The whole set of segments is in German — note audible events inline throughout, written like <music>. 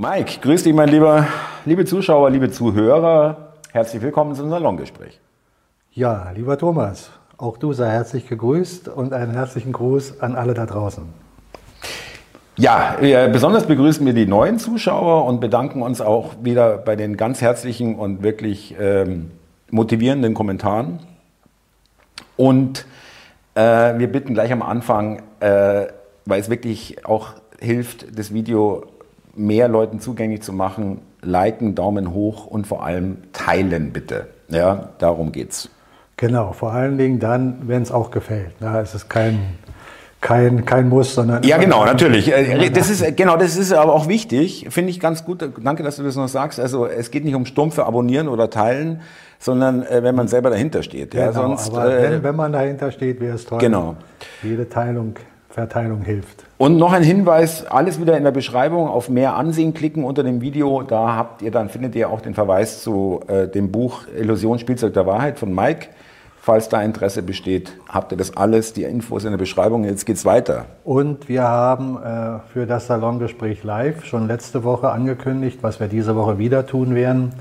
Mike, grüß dich, mein lieber, liebe Zuschauer, liebe Zuhörer. Herzlich willkommen zum Salongespräch. Ja, lieber Thomas, auch du sei herzlich gegrüßt und einen herzlichen Gruß an alle da draußen. Ja, besonders begrüßen wir die neuen Zuschauer und bedanken uns auch wieder bei den ganz herzlichen und wirklich ähm, motivierenden Kommentaren. Und äh, wir bitten gleich am Anfang, äh, weil es wirklich auch hilft, das Video mehr Leuten zugänglich zu machen, liken, Daumen hoch und vor allem teilen bitte. Ja, darum geht's. Genau, vor allen Dingen dann, wenn es auch gefällt. Ist es kein, kein, kein Muss, sondern. Ja, genau, natürlich. Äh, das ist, genau, das ist aber auch wichtig. Finde ich ganz gut. Danke, dass du das noch sagst. Also, es geht nicht um stumpfe Abonnieren oder Teilen, sondern äh, wenn man selber dahinter steht. Genau, ja, sonst, aber äh, wenn, wenn man dahinter steht, wäre es toll. Genau. Jede Teilung, Verteilung hilft. Und noch ein Hinweis, alles wieder in der Beschreibung, auf mehr Ansehen klicken unter dem Video. Da habt ihr dann, findet ihr auch den Verweis zu äh, dem Buch Illusion Spielzeug der Wahrheit von Mike. Falls da Interesse besteht, habt ihr das alles, die Infos in der Beschreibung. Jetzt geht's weiter. Und wir haben äh, für das Salongespräch live schon letzte Woche angekündigt, was wir diese Woche wieder tun werden.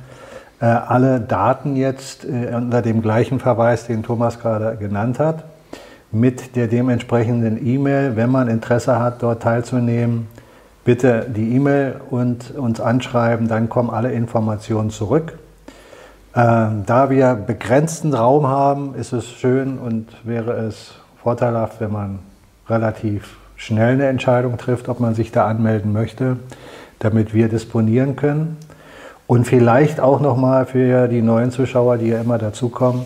Äh, alle Daten jetzt äh, unter dem gleichen Verweis, den Thomas gerade genannt hat mit der dementsprechenden E-Mail. Wenn man Interesse hat, dort teilzunehmen, bitte die E-Mail und uns anschreiben, dann kommen alle Informationen zurück. Ähm, da wir begrenzten Raum haben, ist es schön und wäre es vorteilhaft, wenn man relativ schnell eine Entscheidung trifft, ob man sich da anmelden möchte, damit wir disponieren können. Und vielleicht auch nochmal für die neuen Zuschauer, die ja immer dazukommen,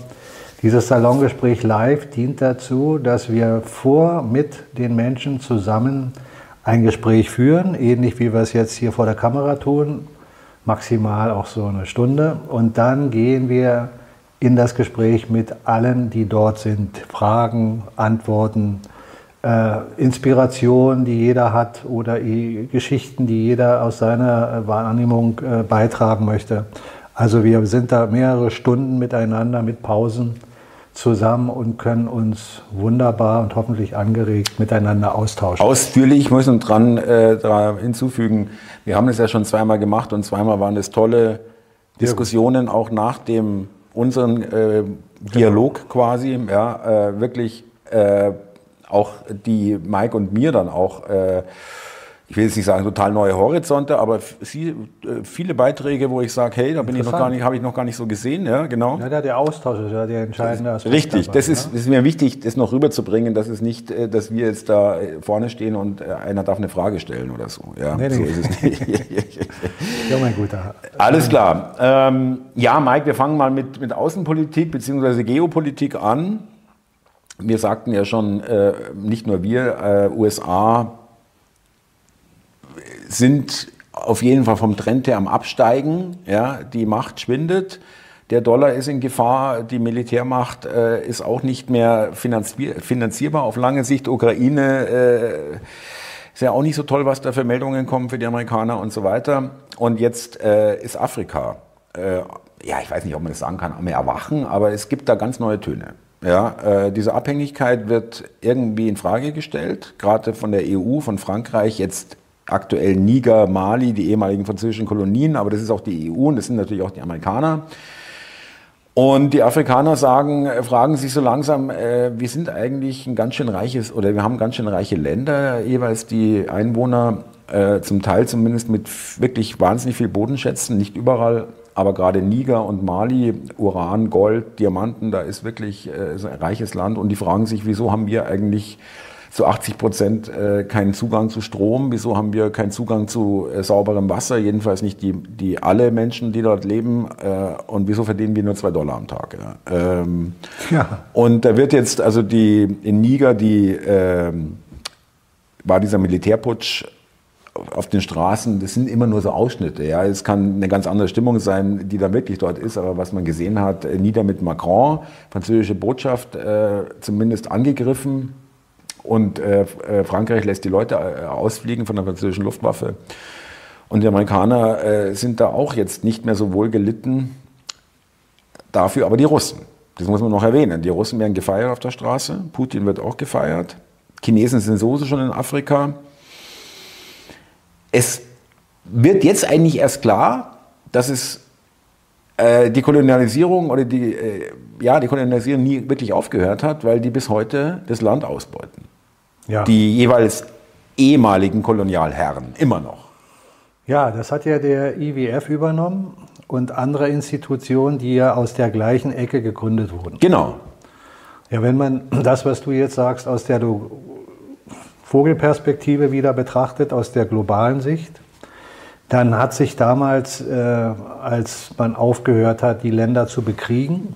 dieses Salongespräch live dient dazu, dass wir vor mit den Menschen zusammen ein Gespräch führen, ähnlich wie wir es jetzt hier vor der Kamera tun, maximal auch so eine Stunde. Und dann gehen wir in das Gespräch mit allen, die dort sind. Fragen, Antworten, äh, Inspiration, die jeder hat oder Geschichten, die jeder aus seiner Wahrnehmung äh, beitragen möchte. Also wir sind da mehrere Stunden miteinander mit Pausen zusammen und können uns wunderbar und hoffentlich angeregt miteinander austauschen. Ausführlich, ich muss noch dran äh, hinzufügen, wir haben das ja schon zweimal gemacht und zweimal waren es tolle Diskussionen, auch nach dem unseren äh, Dialog genau. quasi, ja, äh, wirklich äh, auch die Mike und mir dann auch äh, ich will jetzt nicht sagen total neue Horizonte, aber äh, viele Beiträge, wo ich sage, hey, da bin ich noch gar nicht, habe ich noch gar nicht so gesehen, ja, genau. Ja, der Austausch ist ja der entscheidende Aspekt. Richtig, dabei, das, ist, das ist mir wichtig, das noch rüberzubringen, dass es nicht, äh, dass wir jetzt da äh, vorne stehen und einer darf eine Frage stellen oder so. Ja, nee, nee. so ist es nicht. <laughs> ja, mein Guter. Alles klar. Ähm, ja, Mike, wir fangen mal mit, mit Außenpolitik bzw. Geopolitik an. Wir sagten ja schon, äh, nicht nur wir, äh, USA, sind auf jeden Fall vom Trend her am Absteigen. Ja, die Macht schwindet. Der Dollar ist in Gefahr, die Militärmacht äh, ist auch nicht mehr finanzierbar auf lange Sicht. Ukraine äh, ist ja auch nicht so toll, was da für Meldungen kommen für die Amerikaner und so weiter. Und jetzt äh, ist Afrika, äh, ja, ich weiß nicht, ob man das sagen kann, am Erwachen, aber es gibt da ganz neue Töne. Ja, äh, diese Abhängigkeit wird irgendwie in Frage gestellt, gerade von der EU, von Frankreich, jetzt aktuell Niger, Mali, die ehemaligen französischen Kolonien, aber das ist auch die EU und das sind natürlich auch die Amerikaner. Und die Afrikaner sagen, äh, fragen sich so langsam, äh, wir sind eigentlich ein ganz schön reiches oder wir haben ganz schön reiche Länder, jeweils die Einwohner äh, zum Teil zumindest mit wirklich wahnsinnig viel Bodenschätzen, nicht überall, aber gerade Niger und Mali, Uran, Gold, Diamanten, da ist wirklich äh, ein reiches Land und die fragen sich, wieso haben wir eigentlich zu 80 Prozent äh, keinen Zugang zu Strom. Wieso haben wir keinen Zugang zu äh, sauberem Wasser? Jedenfalls nicht die, die alle Menschen, die dort leben. Äh, und wieso verdienen wir nur zwei Dollar am Tag? Ja. Ähm, ja. Und da wird jetzt, also die in Niger, die ähm, war dieser Militärputsch auf den Straßen, das sind immer nur so Ausschnitte. Ja, es kann eine ganz andere Stimmung sein, die da wirklich dort ist. Aber was man gesehen hat, nieder mit Macron, französische Botschaft, äh, zumindest angegriffen. Und äh, äh, Frankreich lässt die Leute äh, ausfliegen von der französischen Luftwaffe. Und die Amerikaner äh, sind da auch jetzt nicht mehr so wohl gelitten. Dafür aber die Russen. Das muss man noch erwähnen. Die Russen werden gefeiert auf der Straße. Putin wird auch gefeiert. Chinesen sind sowieso schon in Afrika. Es wird jetzt eigentlich erst klar, dass es äh, die Kolonialisierung oder die, äh, ja, die Kolonialisierung nie wirklich aufgehört hat, weil die bis heute das Land ausbeuten. Ja. Die jeweils ehemaligen Kolonialherren, immer noch. Ja, das hat ja der IWF übernommen und andere Institutionen, die ja aus der gleichen Ecke gegründet wurden. Genau. Ja, wenn man <clears throat> das, was du jetzt sagst, aus der Vogelperspektive wieder betrachtet, aus der globalen Sicht, dann hat sich damals, äh, als man aufgehört hat, die Länder zu bekriegen,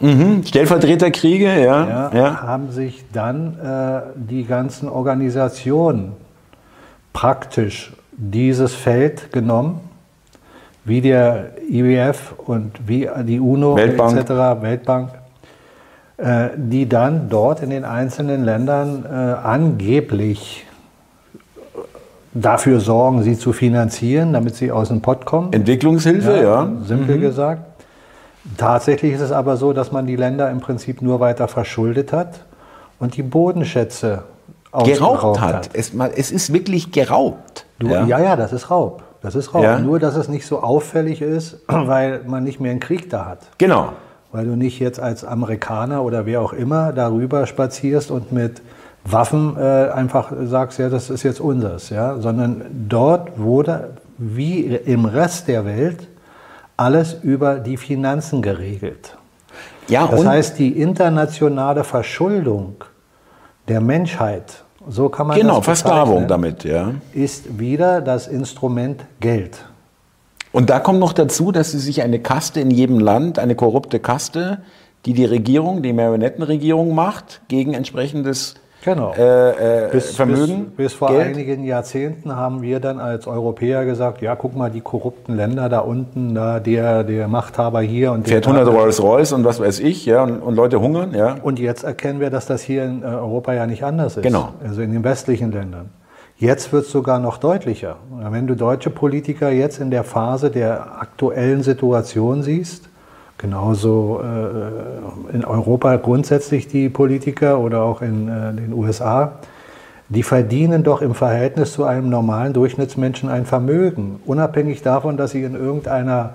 mhm. Stellvertreterkriege, ja, ja, ja, haben sich dann äh, die ganzen Organisationen praktisch dieses Feld genommen, wie der IWF und wie die UNO Weltbank. etc., Weltbank, äh, die dann dort in den einzelnen Ländern äh, angeblich dafür sorgen, sie zu finanzieren, damit sie aus dem Pott kommen. Entwicklungshilfe, ja. ja. Simpel mhm. gesagt. Tatsächlich ist es aber so, dass man die Länder im Prinzip nur weiter verschuldet hat und die Bodenschätze geraubt hat. hat. Es, es, ist wirklich geraubt. Du, ja. ja, ja, das ist Raub. Das ist Raub. Ja. Nur, dass es nicht so auffällig ist, <clears throat> weil man nicht mehr einen Krieg da hat. Genau. Weil du nicht jetzt als Amerikaner oder wer auch immer darüber spazierst und mit Waffen äh, einfach sagst, ja, das ist jetzt unseres, ja, sondern dort wurde wie im Rest der Welt alles über die Finanzen geregelt. Ja, das heißt, die internationale Verschuldung der Menschheit, so kann man genau, das Versklavung damit, ja, ist wieder das Instrument Geld. Und da kommt noch dazu, dass sie sich eine Kaste in jedem Land, eine korrupte Kaste, die die Regierung, die Marionettenregierung macht, gegen entsprechendes Genau. Äh, äh, bis, Vermögen. Bis, bis vor Geld. einigen Jahrzehnten haben wir dann als Europäer gesagt, ja, guck mal, die korrupten Länder da unten, da der, der Machthaber hier und Fährt 100 Rolls Royce und was weiß ich, ja, und, und, Leute hungern, ja. Und jetzt erkennen wir, dass das hier in äh, Europa ja nicht anders ist. Genau. Also in den westlichen Ländern. Jetzt wird es sogar noch deutlicher. Wenn du deutsche Politiker jetzt in der Phase der aktuellen Situation siehst, Genauso äh, in Europa grundsätzlich die Politiker oder auch in äh, den USA, die verdienen doch im Verhältnis zu einem normalen Durchschnittsmenschen ein Vermögen, unabhängig davon, dass sie in irgendeiner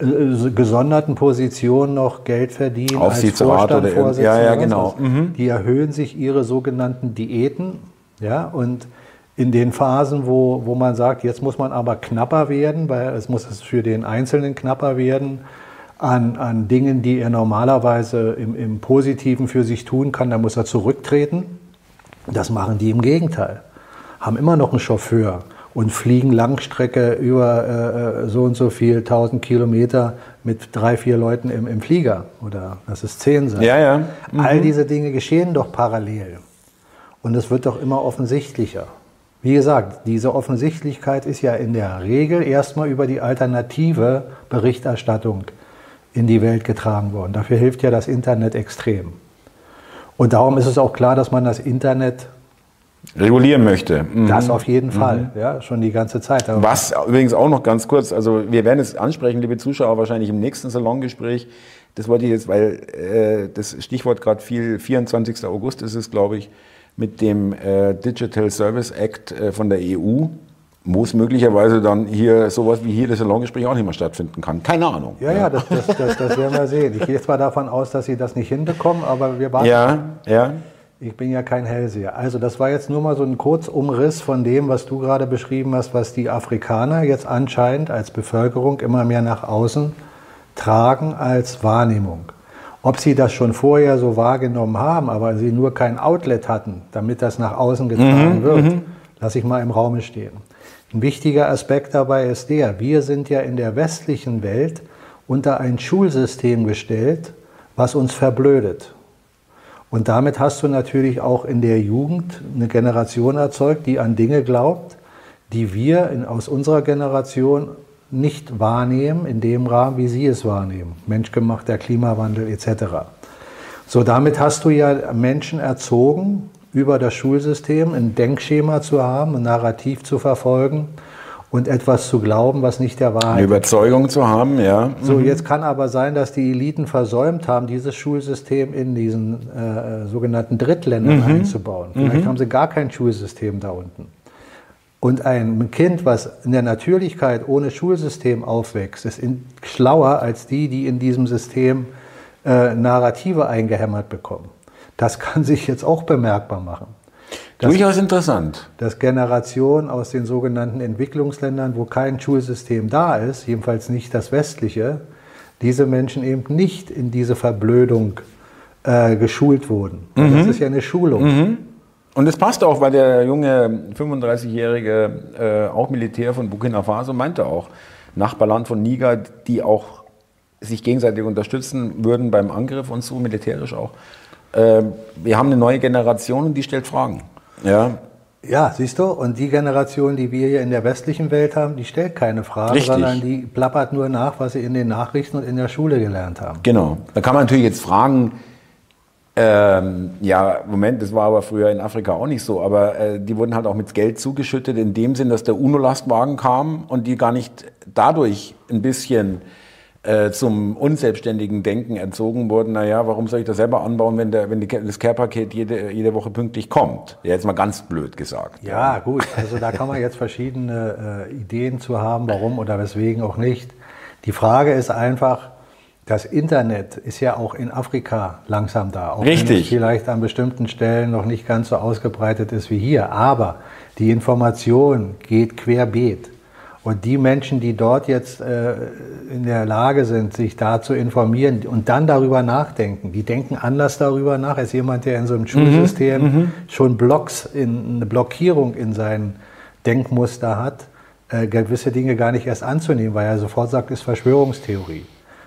äh, gesonderten Position noch Geld verdienen als Vorstandvorsitzender. Oder ja, ja, genau. Mhm. Die erhöhen sich ihre sogenannten Diäten, ja, und in den Phasen, wo, wo man sagt, jetzt muss man aber knapper werden, weil es muss es für den Einzelnen knapper werden, an, an Dingen, die er normalerweise im, im Positiven für sich tun kann, da muss er zurücktreten. Das machen die im Gegenteil. Haben immer noch einen Chauffeur und fliegen Langstrecke über äh, äh so und so viel, 1000 Kilometer mit drei, vier Leuten im, im Flieger. Oder das ist zehn sein. Ja, ja. Mhm. All diese Dinge geschehen doch parallel. Und es wird doch immer offensichtlicher. Wie gesagt, diese Offensichtlichkeit ist ja in der Regel erstmal über die alternative Berichterstattung in die Welt getragen worden. Dafür hilft ja das Internet extrem. Und darum ist es auch klar, dass man das Internet regulieren möchte. Mhm. Das auf jeden Fall, mhm. ja, schon die ganze Zeit. Aber Was übrigens auch noch ganz kurz, also wir werden es ansprechen, liebe Zuschauer, wahrscheinlich im nächsten Salongespräch. Das wollte ich jetzt, weil äh, das Stichwort gerade viel, 24. August ist es, glaube ich, mit dem äh, Digital Service Act äh, von der EU muss möglicherweise dann hier sowas wie hier das Salongespräch auch nicht mehr stattfinden kann. Keine Ahnung. Ja, ja, das, das, das, das werden wir sehen. Ich gehe zwar davon aus, dass Sie das nicht hinbekommen, aber wir warten. Ja, ja. Ich bin ja kein Hellseher. Also das war jetzt nur mal so ein Kurzumriss von dem, was du gerade beschrieben hast, was die Afrikaner jetzt anscheinend als Bevölkerung immer mehr nach außen tragen als Wahrnehmung. Ob sie das schon vorher so wahrgenommen haben, aber sie nur kein Outlet hatten, damit das nach außen getragen mhm, wird, mhm. lasse ich mal im Raume stehen. Ein wichtiger Aspekt dabei ist der, wir sind ja in der westlichen Welt unter ein Schulsystem gestellt, was uns verblödet. Und damit hast du natürlich auch in der Jugend eine Generation erzeugt, die an Dinge glaubt, die wir in, aus unserer Generation nicht wahrnehmen in dem Rahmen, wie sie es wahrnehmen. Menschgemachter Klimawandel etc. So, damit hast du ja Menschen erzogen, über das Schulsystem ein Denkschema zu haben, ein Narrativ zu verfolgen und etwas zu glauben, was nicht der Wahrheit ist. Eine Überzeugung zu haben, ja. So, mhm. jetzt kann aber sein, dass die Eliten versäumt haben, dieses Schulsystem in diesen äh, sogenannten Drittländern mhm. einzubauen. Vielleicht mhm. haben sie gar kein Schulsystem da unten. Und ein Kind, was in der Natürlichkeit ohne Schulsystem aufwächst, ist in, schlauer als die, die in diesem System äh, Narrative eingehämmert bekommen. Das kann sich jetzt auch bemerkbar machen. Das, Durchaus interessant. Dass Generationen aus den sogenannten Entwicklungsländern, wo kein Schulsystem da ist, jedenfalls nicht das westliche, diese Menschen eben nicht in diese Verblödung äh, geschult wurden. Mhm. Das ist ja eine Schulung. Mhm. Und es passt auch, weil der junge 35-jährige äh, auch Militär von Burkina Faso meinte auch, Nachbarland von Niger, die auch sich gegenseitig unterstützen würden beim Angriff und so, militärisch auch. Äh, wir haben eine neue Generation und die stellt Fragen. Ja. Ja, siehst du, und die Generation, die wir hier in der westlichen Welt haben, die stellt keine Fragen, Richtig. sondern die plappert nur nach, was sie in den Nachrichten und in der Schule gelernt haben. Genau. Da kann man natürlich jetzt fragen, ähm, ja, Moment, das war aber früher in Afrika auch nicht so, aber äh, die wurden halt auch mit Geld zugeschüttet, in dem Sinn, dass der UNO-Lastwagen kam und die gar nicht dadurch ein bisschen äh, zum unselbstständigen Denken entzogen wurden, naja, warum soll ich das selber anbauen, wenn, der, wenn die, das Care-Paket jede, jede Woche pünktlich kommt? Ja, jetzt mal ganz blöd gesagt. Ja, gut, also da kann man jetzt verschiedene äh, Ideen zu haben, warum oder weswegen auch nicht. Die Frage ist einfach, das Internet ist ja auch in Afrika langsam da. Auch Richtig. Wenn es vielleicht an bestimmten Stellen noch nicht ganz so ausgebreitet ist wie hier. Aber die Information geht querbeet. Und die Menschen, die dort jetzt äh, in der Lage sind, sich da zu informieren und dann darüber nachdenken, die denken anders darüber nach als jemand, der in so einem mhm, Schulsystem mhm, schon Blocks, in, eine Blockierung in sein Denkmuster hat, äh, gewisse Dinge gar nicht erst anzunehmen, weil er sofort sagt, ist Verschwörungstheorie.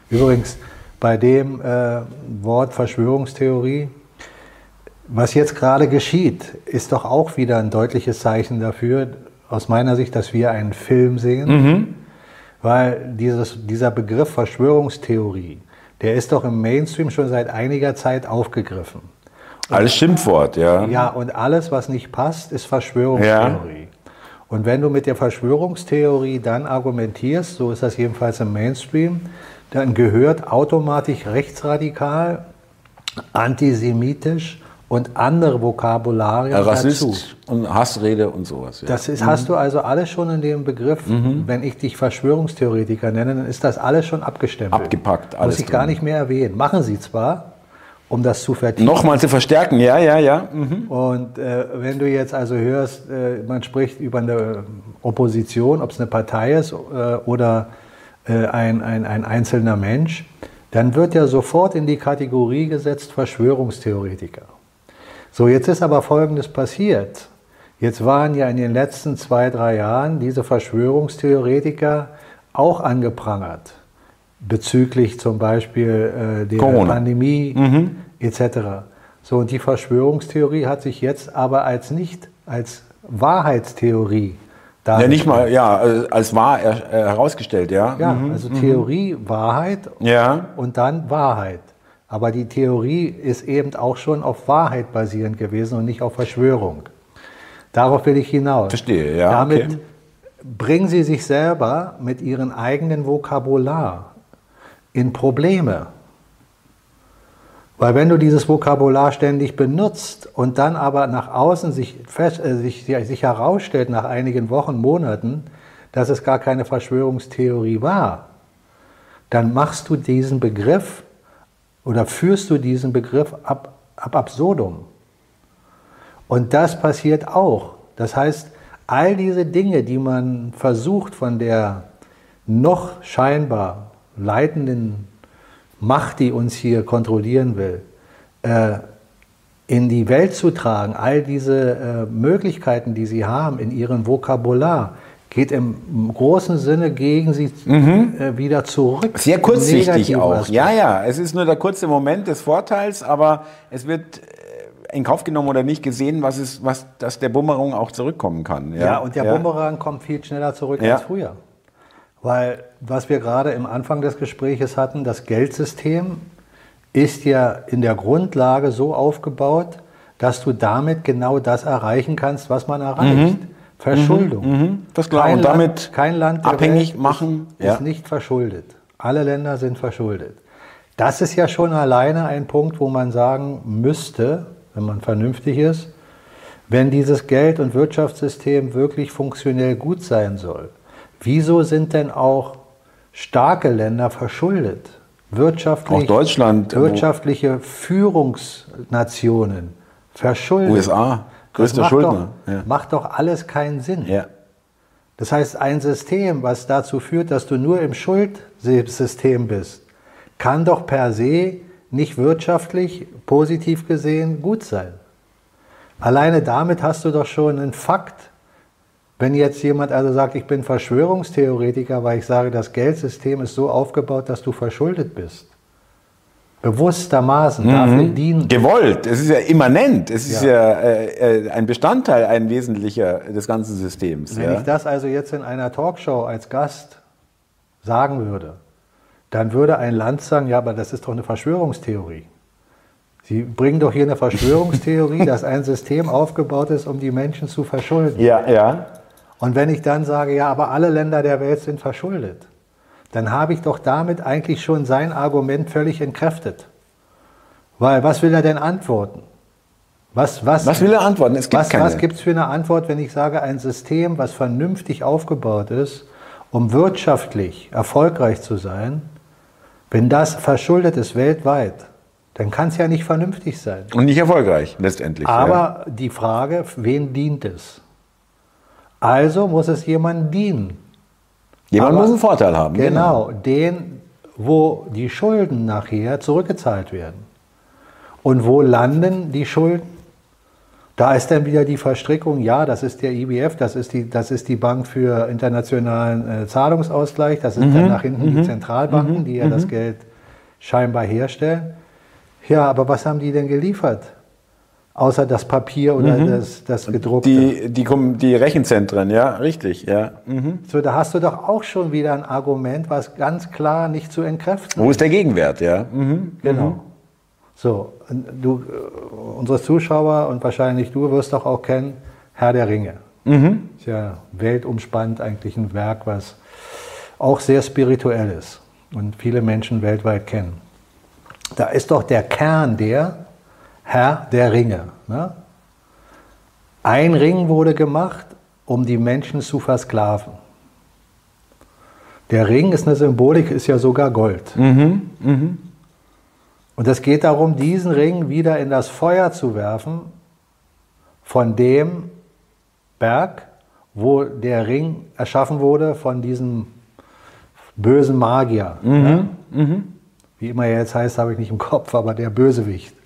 Übrigens, bei dem äh, Wort Verschwörungstheorie, was jetzt gerade geschieht, ist doch auch wieder ein deutliches Zeichen dafür, aus meiner Sicht, dass wir einen Film sehen, mhm. weil dieses, dieser Begriff Verschwörungstheorie, der ist doch im Mainstream schon seit einiger Zeit aufgegriffen. Und alles Schimpfwort, ja. Ja, und alles, was nicht passt, ist Verschwörungstheorie. Ja. Und wenn du mit der Verschwörungstheorie dann argumentierst, so ist das jedenfalls im Mainstream, dann gehört automatisch rechtsradikal, antisemitisch und andere Vokabularien ja, Rassist dazu. und Hassrede und sowas. Ja. Das ist, mhm. hast du also alles schon in dem Begriff. Mhm. Wenn ich dich Verschwörungstheoretiker nenne, dann ist das alles schon abgestempelt. Abgepackt, alles Muss ich drin. gar nicht mehr erwähnen. Machen sie zwar, um das zu vertiefen. Nochmal zu verstärken, ja, ja, ja. Mhm. Und äh, wenn du jetzt also hörst, äh, man spricht über eine Opposition, ob es eine Partei ist äh, oder äh, ein, ein, ein einzelner Mensch, dann wird er sofort in die Kategorie gesetzt Verschwörungstheoretiker. So, jetzt ist aber Folgendes passiert. Jetzt waren ja in den letzten zwei, drei Jahren diese Verschwörungstheoretiker auch angeprangert, bezüglich zum Beispiel äh, der Corona. Pandemie mhm. etc. So, und die Verschwörungstheorie hat sich jetzt aber als nicht als Wahrheitstheorie ja, nicht mal, ja, als wahr herausgestellt, ja. Ja, mhm. also Theorie, mhm. Wahrheit ja. und dann Wahrheit. Aber die Theorie ist eben auch schon auf Wahrheit basierend gewesen und nicht auf Verschwörung. Darauf will ich hinaus. Verstehe, ja. Damit okay. bringen Sie sich selber mit Ihrem eigenen Vokabular in Probleme. Weil wenn du dieses Vokabular ständig benutzt und dann aber nach außen sich, fest, äh, sich, sich herausstellt nach einigen Wochen, Monaten, dass es gar keine Verschwörungstheorie war, dann machst du diesen Begriff oder führst du diesen Begriff ab, ab absurdum. Und das passiert auch. Das heißt, all diese Dinge, die man versucht von der noch scheinbar leitenden Macht, die uns hier kontrollieren will, äh, in die Welt zu tragen, all diese äh, Möglichkeiten, die sie haben in ihrem Vokabular, geht im großen Sinne gegen sie mhm. äh, wieder zurück. Sehr kurzsichtig auch. Aspekt. Ja, ja, es ist nur der kurze Moment des Vorteils, aber es wird äh, in Kauf genommen oder nicht gesehen, was ist, was, dass der Bumerang auch zurückkommen kann. Ja, ja und der ja. Bumerang kommt viel schneller zurück ja. als früher. Weil, was wir gerade im Anfang des Gespräches hatten, das Geldsystem ist ja in der Grundlage so aufgebaut, dass du damit genau das erreichen kannst, was man erreicht. Mhm. Verschuldung. Mhm, mhm. das klar. Kein und damit Land, kein Land abhängig Welt machen ist, ja. ist nicht verschuldet. Alle Länder sind verschuldet. Das ist ja schon alleine ein Punkt, wo man sagen müsste, wenn man vernünftig ist, Wenn dieses Geld- und Wirtschaftssystem wirklich funktionell gut sein soll, wieso sind denn auch starke Länder verschuldet? Wirtschaftlich, Auch Deutschland, wirtschaftliche Führungsnationen verschuldet. USA, größter das macht Schuldner. Doch, Ja. Macht doch alles keinen Sinn. Ja. Das heißt, ein System, was dazu führt, dass du nur im Schuldsystem bist, kann doch per se nicht wirtschaftlich positiv gesehen gut sein. Alleine damit hast du doch schon einen Fakt. Wenn jetzt jemand also sagt, ich bin Verschwörungstheoretiker, weil ich sage, das Geldsystem ist so aufgebaut, dass du verschuldet bist. Bewusstermaßen dafür dienen. Gewollt, es ist ja immanent, es ist Ja. ja, äh, äh, ein Bestandteil, ein wesentlicher des ganzen Systems. Wenn ja. ich das also jetzt in einer Talkshow als Gast sagen würde, dann würde ein Land sagen, ja, aber das ist doch eine Verschwörungstheorie. Sie bringen doch hier eine Verschwörungstheorie, <laughs> dass ein System aufgebaut ist, um die Menschen zu verschulden. ja, ja. Und wenn ich dann sage, ja, aber alle Länder der Welt sind verschuldet, dann habe ich doch damit eigentlich schon sein Argument völlig entkräftet. Weil was will er denn antworten? Was, was, Was will er antworten? Es gibt was, keine. was gibt es für eine Antwort, wenn ich sage, ein System, was vernünftig aufgebaut ist, um wirtschaftlich erfolgreich zu sein, wenn das verschuldet ist weltweit, dann kann es ja nicht vernünftig sein. Und nicht erfolgreich, letztendlich. ja. Aber die Frage, wen dient es? Also muss es jemandem dienen. Jemand aber- muss einen Vorteil haben. Genau, den, wo die Schulden nachher zurückgezahlt werden. Und wo landen die Schulden? Da ist dann wieder die Verstrickung, ja, das ist der IWF, das ist die, das ist die Bank für internationalen äh, Zahlungsausgleich, das sind dann nach hinten die Zentralbanken, die ja das Geld scheinbar herstellen. Ja, aber was haben die denn geliefert? Außer das Papier oder das, das gedruckte. Die, die, die Rechenzentren, ja, richtig, ja. Mhm. so, da hast du doch auch schon wieder ein Argument, was ganz klar nicht zu entkräften Wo ist der Gegenwert, ja? Mhm. Genau. So, du, äh, unsere Zuschauer und wahrscheinlich du wirst doch auch kennen, Herr der Ringe. Ist ja weltumspannend eigentlich ein Werk, was auch sehr spirituell ist und viele Menschen weltweit kennen. Da ist doch der Kern der Herr der Ringe. Ne? Ein Ring wurde gemacht, um die Menschen zu versklaven. Der Ring ist eine Symbolik, ist ja sogar Gold. Und es geht darum, diesen Ring wieder in das Feuer zu werfen, von dem Berg, wo der Ring erschaffen wurde, von diesem bösen Magier. Ja? Wie immer er jetzt heißt, habe ich nicht im Kopf, aber der Bösewicht.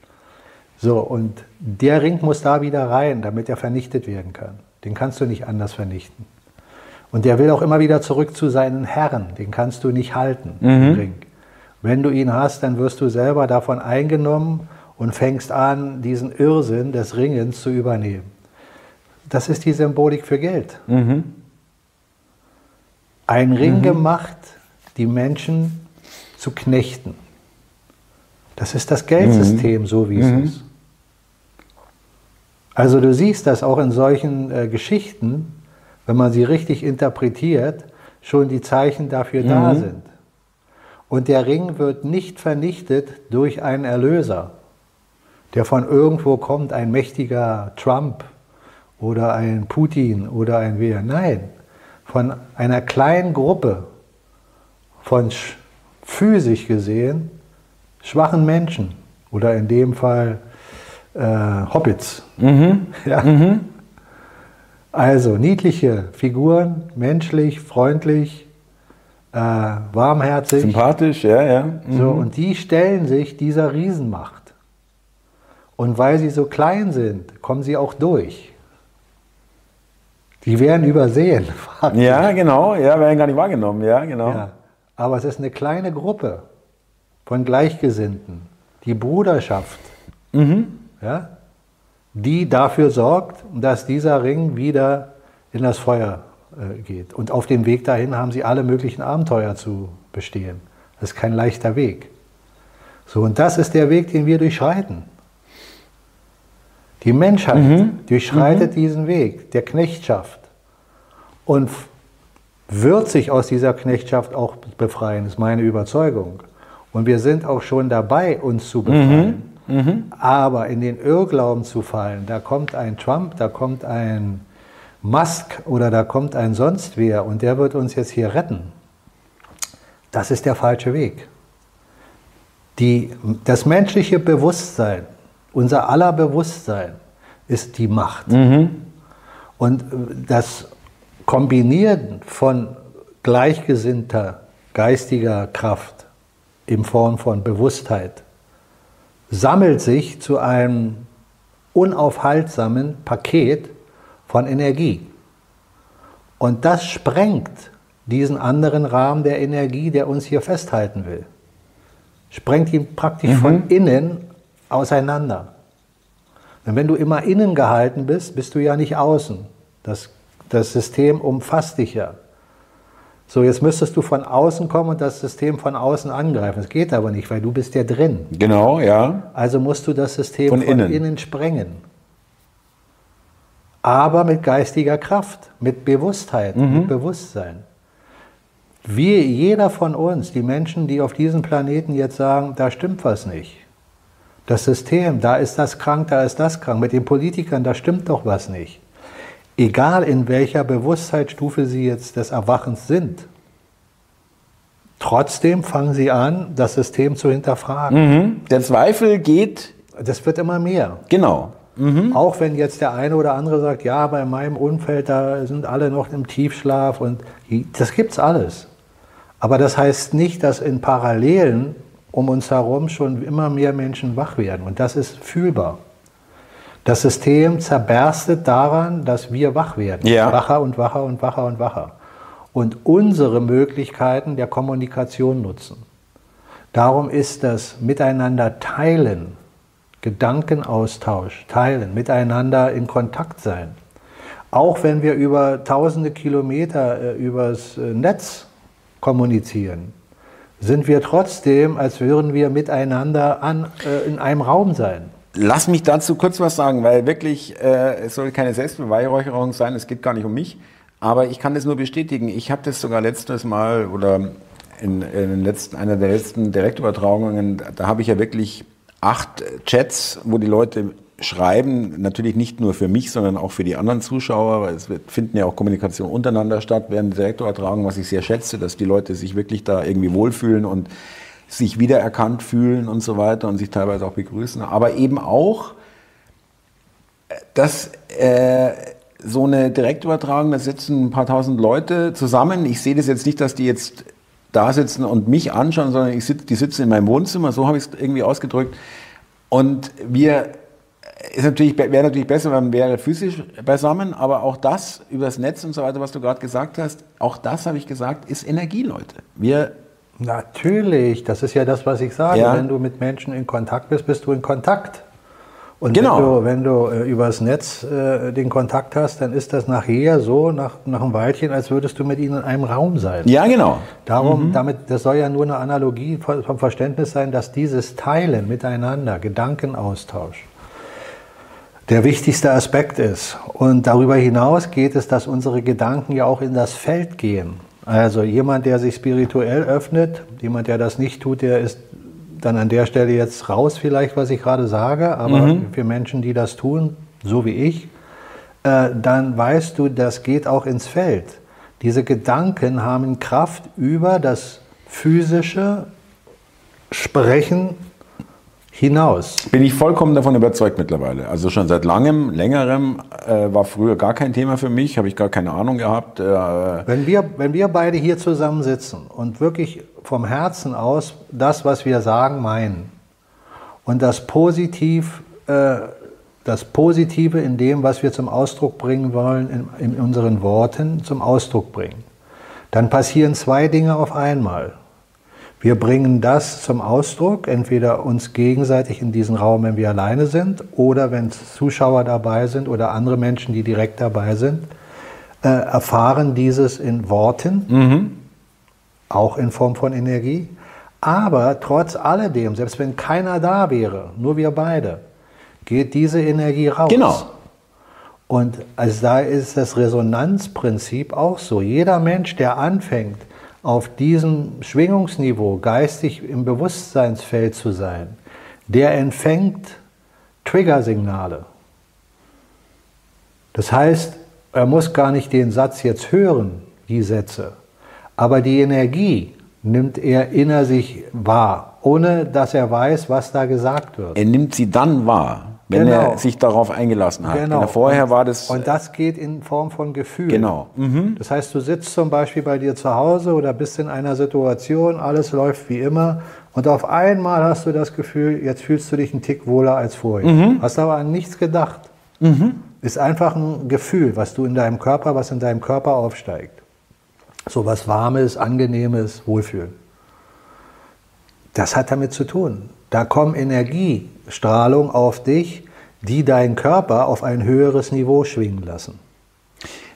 So, und der Ring muss da wieder rein, damit er vernichtet werden kann. Den kannst du nicht anders vernichten. Und der will auch immer wieder zurück zu seinen Herren. Den kannst du nicht halten, den Ring. Wenn du ihn hast, dann wirst du selber davon eingenommen und fängst an, diesen Irrsinn des Ringens zu übernehmen. Das ist die Symbolik für Geld. Ein Ring gemacht, die Menschen zu knechten. Das ist das Geldsystem, so wie es ist. Also du siehst, dass auch in solchen äh, Geschichten, wenn man sie richtig interpretiert, schon die Zeichen dafür da sind. Und der Ring wird nicht vernichtet durch einen Erlöser, der von irgendwo kommt, ein mächtiger Trump oder ein Putin oder ein wer. Nein, von einer kleinen Gruppe von sch- physisch gesehen schwachen Menschen oder in dem Fall äh, Hobbits. Ja. Also niedliche Figuren, menschlich, freundlich, äh, warmherzig. Sympathisch, ja, ja. So, und die stellen sich dieser Riesenmacht. Und weil sie so klein sind, kommen sie auch durch. Die werden übersehen. <laughs> Ja, genau, ja, werden gar nicht wahrgenommen, ja, genau. Ja. Aber es ist eine kleine Gruppe von Gleichgesinnten, die Bruderschaft, ja, die dafür sorgt, dass dieser Ring wieder in das Feuer äh, geht. Und auf dem Weg dahin haben sie alle möglichen Abenteuer zu bestehen. Das ist kein leichter Weg. So, und das ist der Weg, den wir durchschreiten. Die Menschheit durchschreitet diesen Weg der Knechtschaft und wird sich aus dieser Knechtschaft auch befreien, ist meine Überzeugung. Und wir sind auch schon dabei, uns zu befreien. Mhm. Aber in den Irrglauben zu fallen, da kommt ein Trump, da kommt ein Musk oder da kommt ein sonst wer und der wird uns jetzt hier retten, das ist der falsche Weg. Die, das menschliche Bewusstsein, unser aller Bewusstsein, ist die Macht. Mhm. Und das Kombinieren von gleichgesinnter geistiger Kraft in Form von Bewusstheit sammelt sich zu einem unaufhaltsamen Paket von Energie. Und das sprengt diesen anderen Rahmen der Energie, der uns hier festhalten will. Sprengt ihn praktisch mhm. von innen auseinander. Denn wenn du immer innen gehalten bist, bist du ja nicht außen. Das, das System umfasst dich ja. So, jetzt müsstest du von außen kommen und das System von außen angreifen. Das geht aber nicht, weil du bist ja drin. Genau, ja. Also musst du das System von, von innen. innen sprengen. Aber mit geistiger Kraft, mit Bewusstheit, mhm. mit Bewusstsein. Wir, jeder von uns, die Menschen, die auf diesem Planeten jetzt sagen, da stimmt was nicht. Das System, da ist das krank, da ist das krank. Mit den Politikern, da stimmt doch was nicht egal in welcher Bewusstseinsstufe sie jetzt des Erwachens sind, trotzdem fangen sie an, das System zu hinterfragen. Mhm. Der Zweifel geht. Das wird immer mehr. Genau. Mhm. Auch wenn jetzt der eine oder andere sagt, ja, bei meinem Umfeld, da sind alle noch im Tiefschlaf und das gibt's alles. Aber das heißt nicht, dass in Parallelen um uns herum schon immer mehr Menschen wach werden. Und das ist fühlbar. Das System zerberstet daran, dass wir wach werden. Ja. Wacher und wacher und wacher und wacher. Und unsere Möglichkeiten der Kommunikation nutzen. Darum ist das Miteinander teilen, Gedankenaustausch, teilen, miteinander in Kontakt sein. Auch wenn wir über tausende Kilometer äh, übers äh, Netz kommunizieren, sind wir trotzdem, als würden wir miteinander an, äh, in einem Raum sein. Lass mich dazu kurz was sagen, weil wirklich, äh, es soll keine Selbstbeweihräucherung sein, es geht gar nicht um mich, aber ich kann das nur bestätigen. Ich habe das sogar letztes Mal oder in, in letzten, einer der letzten Direktübertragungen, da habe ich ja wirklich acht Chats, wo die Leute schreiben, natürlich nicht nur für mich, sondern auch für die anderen Zuschauer, weil es finden ja auch Kommunikation untereinander statt während der Direktübertragung, was ich sehr schätze, dass die Leute sich wirklich da irgendwie wohlfühlen und sich wiedererkannt fühlen und so weiter und sich teilweise auch begrüßen, aber eben auch, dass äh, so eine Direktübertragung, da sitzen ein paar tausend Leute zusammen. Ich sehe das jetzt nicht, dass die jetzt da sitzen und mich anschauen, sondern ich sitz, die sitzen in meinem Wohnzimmer, so habe ich es irgendwie ausgedrückt. Und wir, ist natürlich, wäre natürlich besser, wenn man wäre physisch beisammen, aber auch das über das Netz und so weiter, was du gerade gesagt hast, auch das habe ich gesagt, ist Energie, Leute. Wir Natürlich, das ist ja das, was ich sage. Ja. Wenn du mit Menschen in Kontakt bist, bist du in Kontakt. Und genau. wenn du, wenn du äh, übers Netz äh, den Kontakt hast, dann ist das nachher so, nach, nach einem Weilchen, als würdest du mit ihnen in einem Raum sein. Ja, genau. Darum, mhm. damit, das soll ja nur eine Analogie vom Verständnis sein, dass dieses Teilen miteinander, Gedankenaustausch, der wichtigste Aspekt ist. Und darüber hinaus geht es, dass unsere Gedanken ja auch in das Feld gehen. Also jemand, der sich spirituell öffnet, jemand, der das nicht tut, der ist dann an der Stelle jetzt raus vielleicht, was ich gerade sage, aber mhm. für Menschen, die das tun, so wie ich, äh, dann weißt du, das geht auch ins Feld. Diese Gedanken haben Kraft über das physische Sprechen hinaus. Bin ich vollkommen davon überzeugt mittlerweile. Also schon seit langem, längerem, äh, war früher gar kein Thema für mich, habe ich gar keine Ahnung gehabt. Äh, wenn, wir, wenn wir beide hier zusammensitzen und wirklich vom Herzen aus das, was wir sagen, meinen und das Positiv, äh, das Positive in dem, was wir zum Ausdruck bringen wollen, in, in unseren Worten zum Ausdruck bringen, dann passieren zwei Dinge auf einmal. Wir bringen das zum Ausdruck, entweder uns gegenseitig in diesen Raum, wenn wir alleine sind, oder wenn Zuschauer dabei sind oder andere Menschen, die direkt dabei sind, äh, erfahren dieses in Worten, mhm. auch in Form von Energie. Aber trotz alledem, selbst wenn keiner da wäre, nur wir beide, geht diese Energie raus. Genau. Und also da ist das Resonanzprinzip auch so. Jeder Mensch, der anfängt, auf diesem Schwingungsniveau geistig im Bewusstseinsfeld zu sein, der empfängt Triggersignale. Das heißt, er muss gar nicht den Satz jetzt hören, die Sätze, aber die Energie nimmt er inner sich wahr, ohne dass er weiß, was da gesagt wird. Er nimmt sie dann wahr, wenn genau. er sich darauf eingelassen hat. Genau. Vorher war das. Und das geht in Form von Gefühl. Genau. Mhm. Das heißt, du sitzt zum Beispiel bei dir zu Hause oder bist in einer Situation, alles läuft wie immer und auf einmal hast du das Gefühl, jetzt fühlst du dich einen Tick wohler als vorher. Mhm. Hast aber an nichts gedacht. Mhm. Ist einfach ein Gefühl, was du in deinem Körper, was in deinem Körper aufsteigt. So was Warmes, Angenehmes, Wohlfühlen. Das hat damit zu tun. Da kommen Energiestrahlung auf dich, die deinen Körper auf ein höheres Niveau schwingen lassen.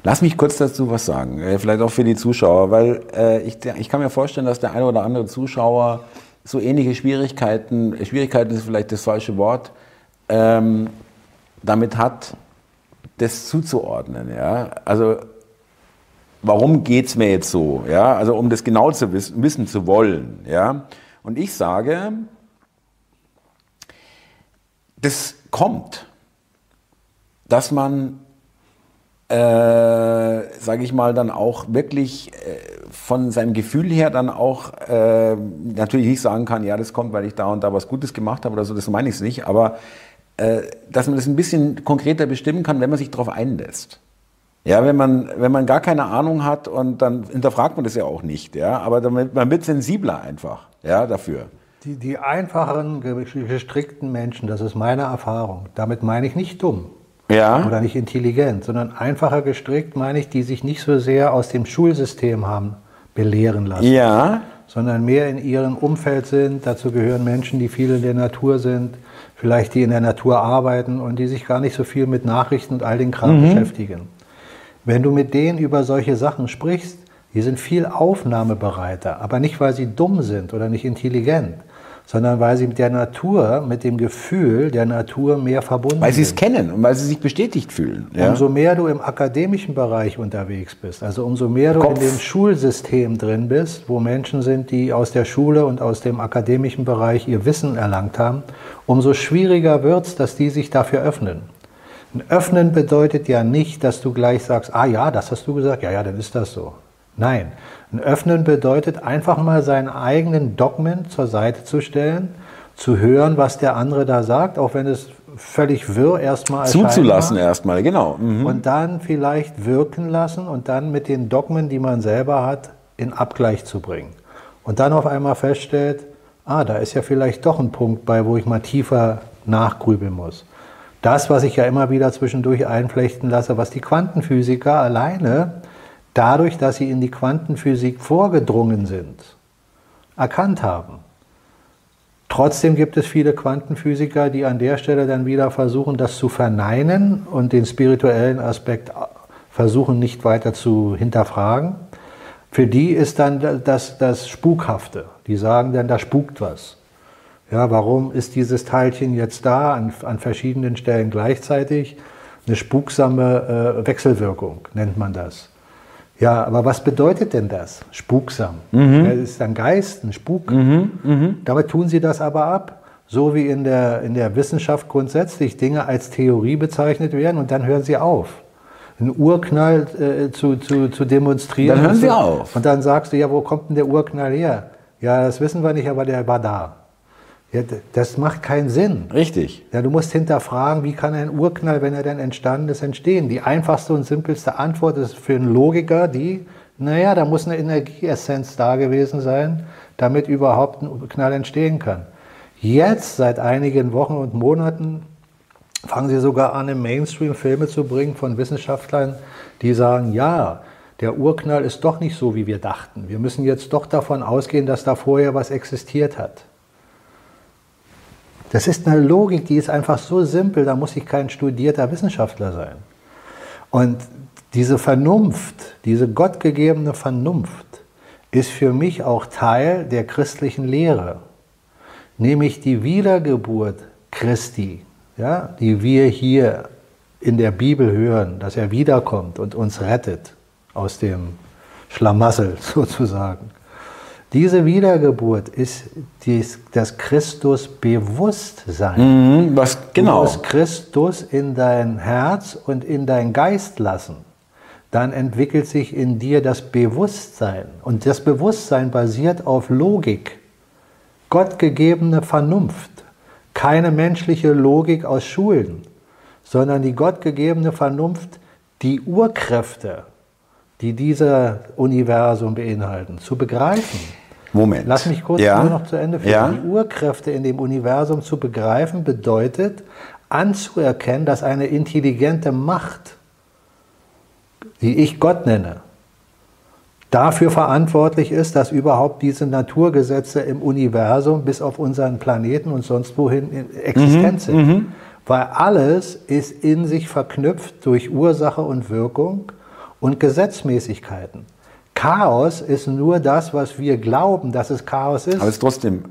Lass mich kurz dazu was sagen, äh, vielleicht auch für die Zuschauer, weil äh, ich, ich kann mir vorstellen, dass der eine oder andere Zuschauer so ähnliche Schwierigkeiten, Schwierigkeiten ist vielleicht das falsche Wort, ähm, damit hat, das zuzuordnen. Ja? Also warum geht es mir jetzt so? Ja? Also um das genau zu wissen, wissen zu wollen. Ja? Und ich sage, das kommt, dass man, äh, sage ich mal, dann auch wirklich äh, von seinem Gefühl her dann auch äh, natürlich nicht sagen kann, ja, das kommt, weil ich da und da was Gutes gemacht habe oder so, das meine ich es nicht, aber äh, dass man das ein bisschen konkreter bestimmen kann, wenn man sich darauf einlässt. Ja, wenn man, wenn man gar keine Ahnung hat und dann hinterfragt man das ja auch nicht, ja, aber damit, man wird sensibler einfach ja, dafür. Die, die einfachen, gestrickten Menschen, das ist meine Erfahrung. Damit meine ich nicht dumm ja. oder nicht intelligent, sondern einfacher gestrickt meine ich, die sich nicht so sehr aus dem Schulsystem haben belehren lassen. Ja. Sondern mehr in ihrem Umfeld sind. Dazu gehören Menschen, die viel in der Natur sind, vielleicht die in der Natur arbeiten und die sich gar nicht so viel mit Nachrichten und all den Kram mhm. beschäftigen. Wenn du mit denen über solche Sachen sprichst, die sind viel aufnahmebereiter, aber nicht, weil sie dumm sind oder nicht intelligent, sondern weil sie mit der Natur, mit dem Gefühl der Natur mehr verbunden sind. Weil sie es kennen und weil sie sich bestätigt fühlen. Ja? Umso mehr du im akademischen Bereich unterwegs bist, also umso mehr du Kopf. in dem Schulsystem drin bist, wo Menschen sind, die aus der Schule und aus dem akademischen Bereich ihr Wissen erlangt haben, umso schwieriger wird es, dass die sich dafür öffnen. Ein Öffnen bedeutet ja nicht, dass du gleich sagst, ah ja, das hast du gesagt, ja, ja, dann ist das so. Nein, ein Öffnen bedeutet einfach mal seinen eigenen Dogmen zur Seite zu stellen, zu hören, was der andere da sagt, auch wenn es völlig wirr erstmal Zuzulassen erstmal, genau. Mhm. Und dann vielleicht wirken lassen und dann mit den Dogmen, die man selber hat, in Abgleich zu bringen. Und dann auf einmal feststellt, ah, da ist ja vielleicht doch ein Punkt bei, wo ich mal tiefer nachgrübeln muss. Das, was ich ja immer wieder zwischendurch einflechten lasse, was die Quantenphysiker alleine dadurch, dass sie in die Quantenphysik vorgedrungen sind, erkannt haben. Trotzdem gibt es viele Quantenphysiker, die an der Stelle dann wieder versuchen, das zu verneinen und den spirituellen Aspekt versuchen nicht weiter zu hinterfragen. Für die ist dann das, das Spukhafte. Die sagen dann, da spukt was. Ja, warum ist dieses Teilchen jetzt da an, an verschiedenen Stellen gleichzeitig? Eine spuksame äh, Wechselwirkung nennt man das. Ja, aber was bedeutet denn das? Spuksam. Mhm. Das ist ein Geist, ein Spuk. Mhm. Mhm. Damit tun sie das aber ab. So wie in der, in der Wissenschaft grundsätzlich Dinge als Theorie bezeichnet werden und dann hören sie auf. Einen Urknall äh, zu, zu, zu demonstrieren. Dann hören sie auf. Und dann sagst du, ja, wo kommt denn der Urknall her? Ja, das wissen wir nicht, aber der war da. Ja, das macht keinen Sinn. Richtig. Ja, du musst hinterfragen, wie kann ein Urknall, wenn er denn entstanden ist, entstehen? Die einfachste und simpelste Antwort ist für einen Logiker die, naja, da muss eine Energieessenz da gewesen sein, damit überhaupt ein Knall entstehen kann. Jetzt, seit einigen Wochen und Monaten, fangen sie sogar an, im Mainstream Filme zu bringen von Wissenschaftlern, die sagen, ja, der Urknall ist doch nicht so, wie wir dachten. Wir müssen jetzt doch davon ausgehen, dass da vorher was existiert hat. Das ist eine Logik, die ist einfach so simpel, da muss ich kein studierter Wissenschaftler sein. Und diese Vernunft, diese gottgegebene Vernunft ist für mich auch Teil der christlichen Lehre, nämlich die Wiedergeburt Christi, ja, die wir hier in der Bibel hören, dass er wiederkommt und uns rettet aus dem Schlamassel <laughs> sozusagen Diese Wiedergeburt ist dies, das Christusbewusstsein. Mhm, was genau? Du musst Christus in dein Herz und in dein Geist lassen. Dann entwickelt sich in dir das Bewusstsein. Und das Bewusstsein basiert auf Logik, gottgegebene Vernunft, keine menschliche Logik aus Schulen, sondern die gottgegebene Vernunft, die Urkräfte, die dieses Universum beinhalten, zu begreifen. Moment. Lass mich kurz ja. nur noch zu Ende führen. Ja. Die Urkräfte in dem Universum zu begreifen bedeutet anzuerkennen, dass eine intelligente Macht, die ich Gott nenne, dafür verantwortlich ist, dass überhaupt diese Naturgesetze im Universum bis auf unseren Planeten und sonst wohin existent sind. Weil alles ist in sich verknüpft durch Ursache und Wirkung und Gesetzmäßigkeiten. Chaos ist nur das, was wir glauben, dass es Chaos ist. Aber es ist trotzdem.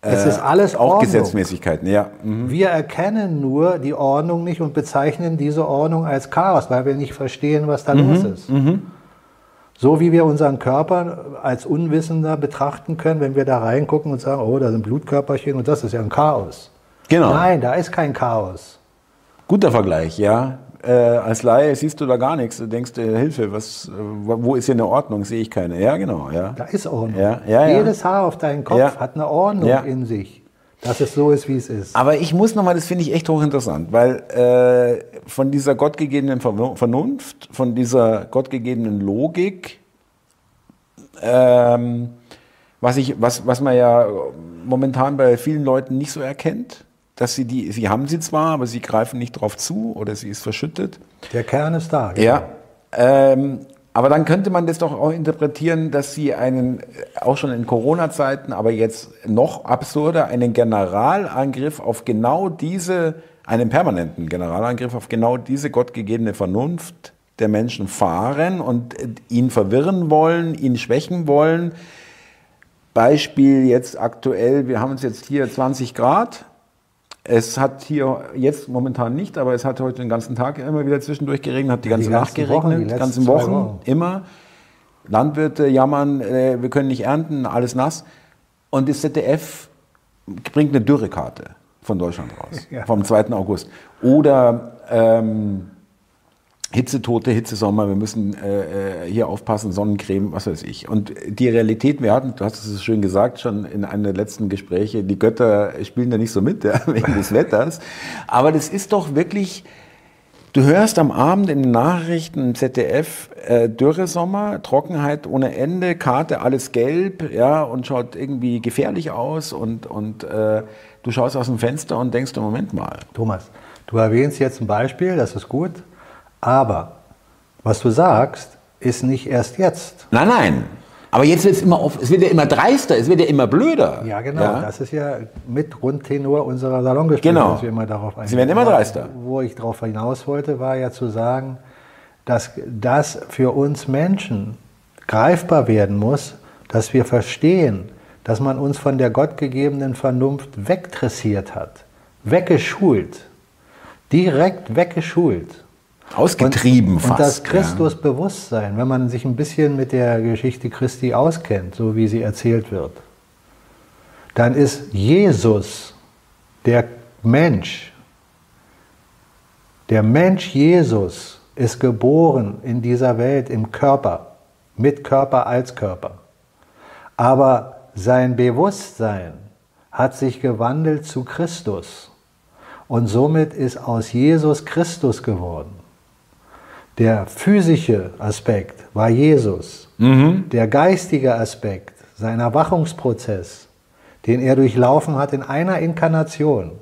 Es äh, ist alles Auch Ordnung. Gesetzmäßigkeiten, ja. Mhm. Wir erkennen nur die Ordnung nicht und bezeichnen diese Ordnung als Chaos, weil wir nicht verstehen, was da Mhm. los ist. So wie wir unseren Körper als Unwissender betrachten können, wenn wir da reingucken und sagen, oh, da sind Blutkörperchen und das ist ja ein Chaos. Genau. Nein, da ist kein Chaos. Guter Vergleich, ja. Äh, als Laie siehst du da gar nichts. Du denkst, äh, Hilfe, was, äh, wo ist hier eine Ordnung? Sehe ich keine. Ja, genau, ja. Da ist Ordnung. Ja, ja. Jedes Haar auf deinem Kopf hat eine Ordnung in sich, dass es so ist, wie es ist. Aber ich muss nochmal, das finde ich echt hochinteressant, weil äh, von dieser gottgegebenen Ver- Vernunft, von dieser gottgegebenen Logik, ähm, was, ich, was, was man ja momentan bei vielen Leuten nicht so erkennt, dass sie die, sie haben sie zwar, aber sie greifen nicht drauf zu oder sie ist verschüttet. Der Kern ist da. Ja. Ähm, aber dann könnte man das doch auch interpretieren, dass sie einen, äh, auch schon in Corona-Zeiten, aber jetzt noch absurder, einen Generalangriff auf genau diese, einen permanenten Generalangriff auf genau diese gottgegebene Vernunft der Menschen fahren und äh, ihn verwirren wollen, ihn schwächen wollen. Beispiel jetzt aktuell, wir haben es jetzt hier 20 Grad. Es hat hier jetzt momentan nicht, aber es hat heute den ganzen Tag immer wieder zwischendurch geregnet, hat die ganze Nacht Wochen, geregnet, die ganzen Wochen, Wochen. immer. Landwirte jammern, äh, wir können nicht ernten, alles nass. Und das ZDF bringt eine Dürrekarte von Deutschland raus, <laughs> Ja. vom 2. August. Oder ähm, Hitzetote, Hitzesommer, wir müssen äh, äh, hier aufpassen, Sonnencreme, was weiß ich. Und die Realität, wir hatten, du hast es schön gesagt, schon in einem der letzten Gespräche, die Götter spielen da nicht so mit, <laughs> ja, wegen des Wetters. Aber das ist doch wirklich, du hörst am Abend in den Nachrichten im ZDF, äh, Dürresommer, Trockenheit ohne Ende, Karte alles gelb, ja, und schaut irgendwie gefährlich aus und, und äh, du schaust aus dem Fenster und denkst, Moment mal, Thomas, du erwähnst jetzt ein Beispiel, das ist gut, aber was du sagst, ist nicht erst jetzt. Nein, nein. Aber jetzt wird es immer auf, es wird ja immer dreister, es wird ja immer blöder. Ja, genau. Das ist ja mit Grundtenor unserer Salongespräche, Genau. dass wir immer darauf eingehen. Sie werden immer dreister. Wo ich darauf hinaus wollte, war ja zu sagen, dass das für uns Menschen greifbar werden muss, dass wir verstehen, dass man uns von der gottgegebenen Vernunft wegdressiert hat, weggeschult, direkt weggeschult. Ausgetrieben und, fast. Und das Christusbewusstsein, wenn man sich ein bisschen mit der Geschichte Christi auskennt, so wie sie erzählt wird, dann ist Jesus der Mensch. Der Mensch Jesus ist geboren in dieser Welt im Körper, mit Körper als Körper. Aber sein Bewusstsein hat sich gewandelt zu Christus. Und somit ist aus Jesus Christus geworden. Der physische Aspekt war Jesus. Der geistige Aspekt, sein Erwachungsprozess, den er durchlaufen hat in einer Inkarnation.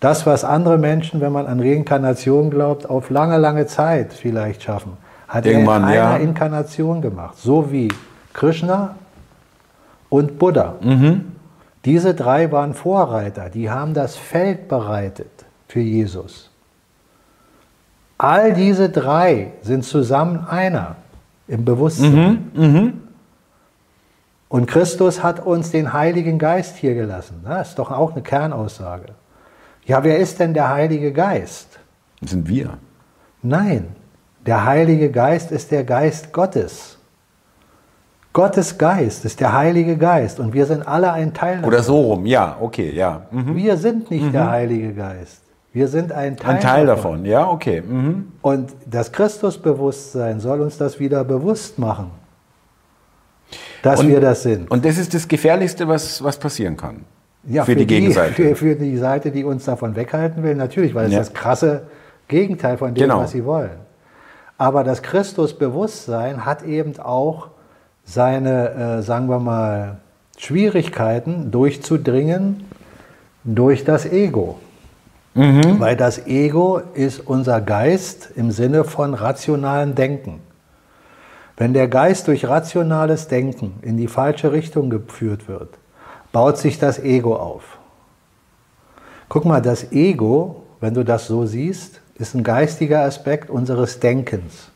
Das, was andere Menschen, wenn man an Reinkarnation glaubt, auf lange, lange Zeit vielleicht schaffen, hat Irgendwann, er in einer ja. Inkarnation gemacht. So wie Krishna und Buddha. Diese drei waren Vorreiter, die haben das Feld bereitet für Jesus. All diese drei sind zusammen einer im Bewusstsein. Und Christus hat uns den Heiligen Geist hier gelassen. Das ist doch auch eine Kernaussage. Ja, wer ist denn der Heilige Geist? Das sind wir. Nein, der Heilige Geist ist der Geist Gottes. Gottes Geist ist der Heilige Geist und wir sind alle ein Teil davon. Oder so rum, ja, okay, ja. Mhm. Wir sind nicht mhm. der Heilige Geist. Wir sind ein Teil, ein Teil davon. davon. ja, okay. Mhm. Und das Christusbewusstsein soll uns das wieder bewusst machen, dass und, wir das sind. Und das ist das Gefährlichste, was, was passieren kann. Ja, für, für die Gegenseite. Für, <laughs> für, die Seite, die uns davon weghalten will, natürlich, weil es ja. das krasse Gegenteil von dem, genau. was sie wollen. Aber das Christusbewusstsein hat eben auch seine, äh, sagen wir mal, Schwierigkeiten durchzudringen durch das Ego. Mhm. Weil das Ego ist unser Geist im Sinne von rationalen Denken. Wenn der Geist durch rationales Denken in die falsche Richtung geführt wird, baut sich das Ego auf. Guck mal, das Ego, wenn du das so siehst, ist ein geistiger Aspekt unseres Denkens.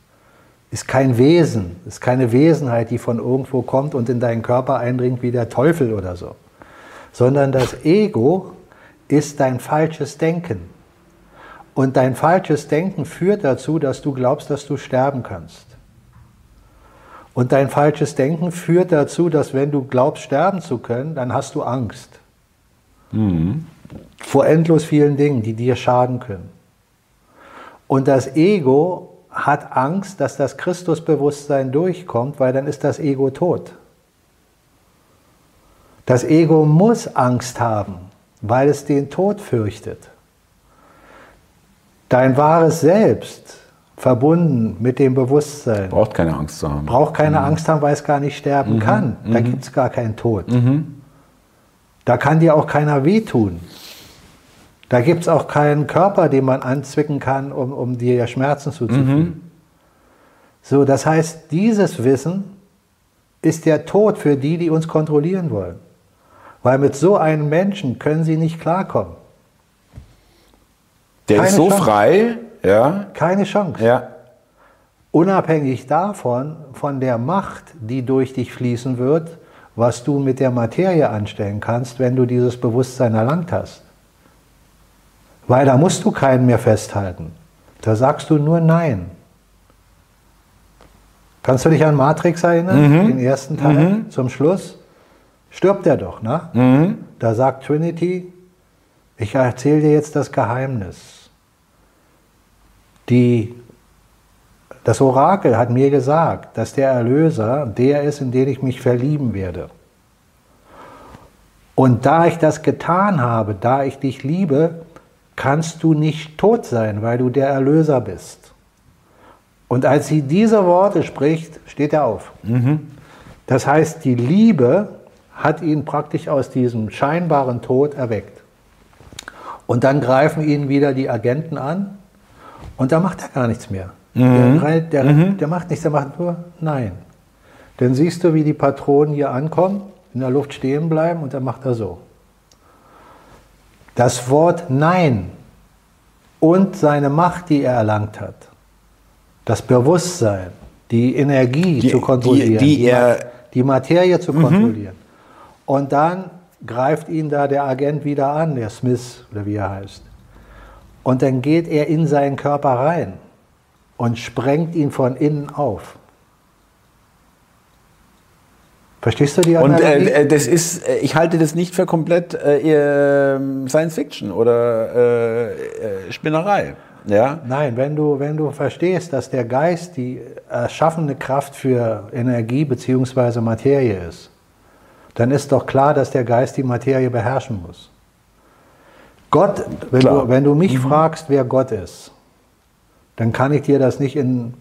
Ist kein Wesen, ist keine Wesenheit, die von irgendwo kommt und in deinen Körper eindringt wie der Teufel oder so. Sondern das Ego ist dein falsches Denken. Und dein falsches Denken führt dazu, dass du glaubst, dass du sterben kannst. Und dein falsches Denken führt dazu, dass wenn du glaubst, sterben zu können, dann hast du Angst. Mhm. Vor endlos vielen Dingen, die dir schaden können. Und das Ego hat Angst, dass das Christusbewusstsein durchkommt, weil dann ist das Ego tot. Das Ego muss Angst haben, weil es den Tod fürchtet. Dein wahres Selbst, verbunden mit dem Bewusstsein, braucht keine Angst zu haben. Braucht keine mhm. Angst haben, weil es gar nicht sterben mhm. kann. Da mhm. gibt es gar keinen Tod. Mhm. Da kann dir auch keiner wehtun. Da gibt es auch keinen Körper, den man anzwicken kann, um, um dir Schmerzen zuzufügen. Mhm. So, das heißt, dieses Wissen ist der Tod für die, die uns kontrollieren wollen. Weil mit so einem Menschen können sie nicht klarkommen. Der Keine ist so Chance. frei, ja. Keine Chance. Ja. Unabhängig davon, von der Macht, die durch dich fließen wird, was du mit der Materie anstellen kannst, wenn du dieses Bewusstsein erlangt hast. Weil da musst du keinen mehr festhalten. Da sagst du nur Nein. Kannst du dich an Matrix erinnern? Mhm. Den ersten Teil mhm. zum Schluss? Stirbt er doch. Ne? Mhm. Da sagt Trinity, ich erzähle dir jetzt das Geheimnis. Die, das Orakel hat mir gesagt, dass der Erlöser der ist, in den ich mich verlieben werde. Und da ich das getan habe, da ich dich liebe, kannst du nicht tot sein, weil du der Erlöser bist. Und als sie diese Worte spricht, steht er auf. Mhm. Das heißt, die Liebe hat ihn praktisch aus diesem scheinbaren Tod erweckt. Und dann greifen ihn wieder die Agenten an und da macht er gar nichts mehr. Mhm. Der, der, mhm. der, macht nichts, der macht nur Nein. Dann siehst du, wie die Patronen hier ankommen, in der Luft stehen bleiben und dann macht er so. Das Wort Nein und seine Macht, die er erlangt hat, das Bewusstsein, die Energie die, zu kontrollieren, die, die, er, die Materie zu mhm. kontrollieren, und dann greift ihn da der Agent wieder an, der Smith oder wie er heißt. Und dann geht er in seinen Körper rein und sprengt ihn von innen auf. Verstehst du die Analogie? Und äh, äh das ist, äh, ich halte das nicht für komplett äh, Science Fiction oder äh, äh, Spinnerei. Ja? Nein, wenn du, wenn du verstehst, dass der Geist die erschaffene Kraft für Energie bzw. Materie ist, dann ist doch klar, dass der Geist die Materie beherrschen muss. Gott, wenn, du, wenn du, mich mhm. fragst, wer Gott ist, dann kann ich dir das nicht in,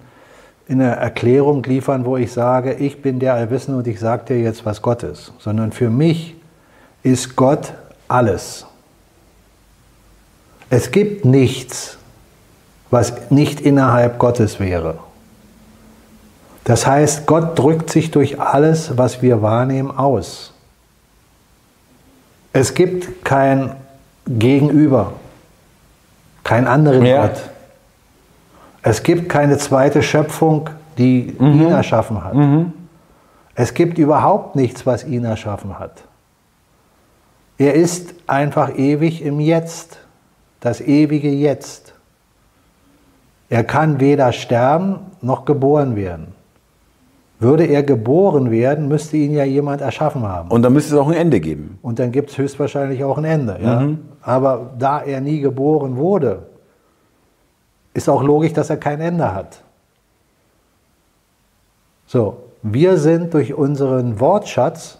in einer Erklärung liefern, wo ich sage, ich bin der Allwissende und ich sage dir jetzt, was Gott ist, sondern für mich ist Gott alles. Es gibt nichts, was nicht innerhalb Gottes wäre. Das heißt, Gott drückt sich durch alles, was wir wahrnehmen, aus. Es gibt kein Gegenüber, kein anderen ja. Gott. Es gibt keine zweite Schöpfung, die mhm. ihn erschaffen hat. Mhm. Es gibt überhaupt nichts, was ihn erschaffen hat. Er ist einfach ewig im Jetzt, das ewige Jetzt. Er kann weder sterben noch geboren werden. Würde er geboren werden, müsste ihn ja jemand erschaffen haben. Und dann müsste es auch ein Ende geben. Und dann gibt es höchstwahrscheinlich auch ein Ende. Ja? Aber da er nie geboren wurde, ist auch logisch, dass er kein Ende hat. So, wir sind durch unseren Wortschatz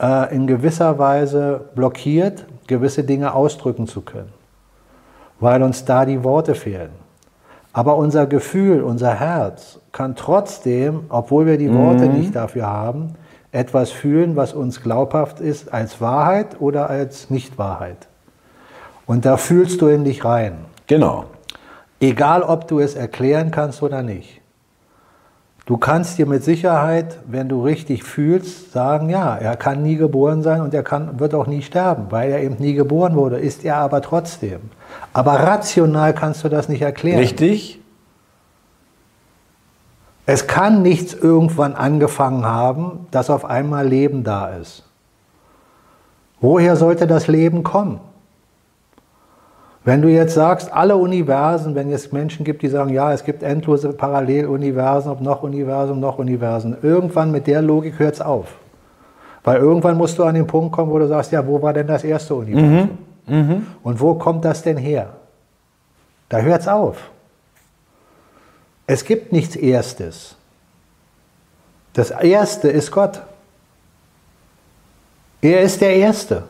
äh, in gewisser Weise blockiert, gewisse Dinge ausdrücken zu können, weil uns da die Worte fehlen. Aber unser Gefühl, unser Herz kann trotzdem, obwohl wir die Worte Mhm. nicht dafür haben, etwas fühlen, was uns glaubhaft ist als Wahrheit oder als Nichtwahrheit. Und da fühlst du in dich rein. Genau. Egal, ob du es erklären kannst oder nicht. Du kannst dir mit Sicherheit, wenn du richtig fühlst, sagen, ja, er kann nie geboren sein und er kann, wird auch nie sterben, weil er eben nie geboren wurde, ist er aber trotzdem. Aber rational kannst du das nicht erklären. Richtig? Es kann nichts irgendwann angefangen haben, dass auf einmal Leben da ist. Woher sollte das Leben kommen? Wenn du jetzt sagst, alle Universen, wenn es Menschen gibt, die sagen, ja, es gibt endlose Paralleluniversen, ob noch Universen, noch Universen, irgendwann mit der Logik hört es auf. Weil irgendwann musst du an den Punkt kommen, wo du sagst, ja, wo war denn das erste Universum? Und wo kommt das denn her? Da hört es auf. Es gibt nichts Erstes. Das Erste ist Gott. Er ist der Erste,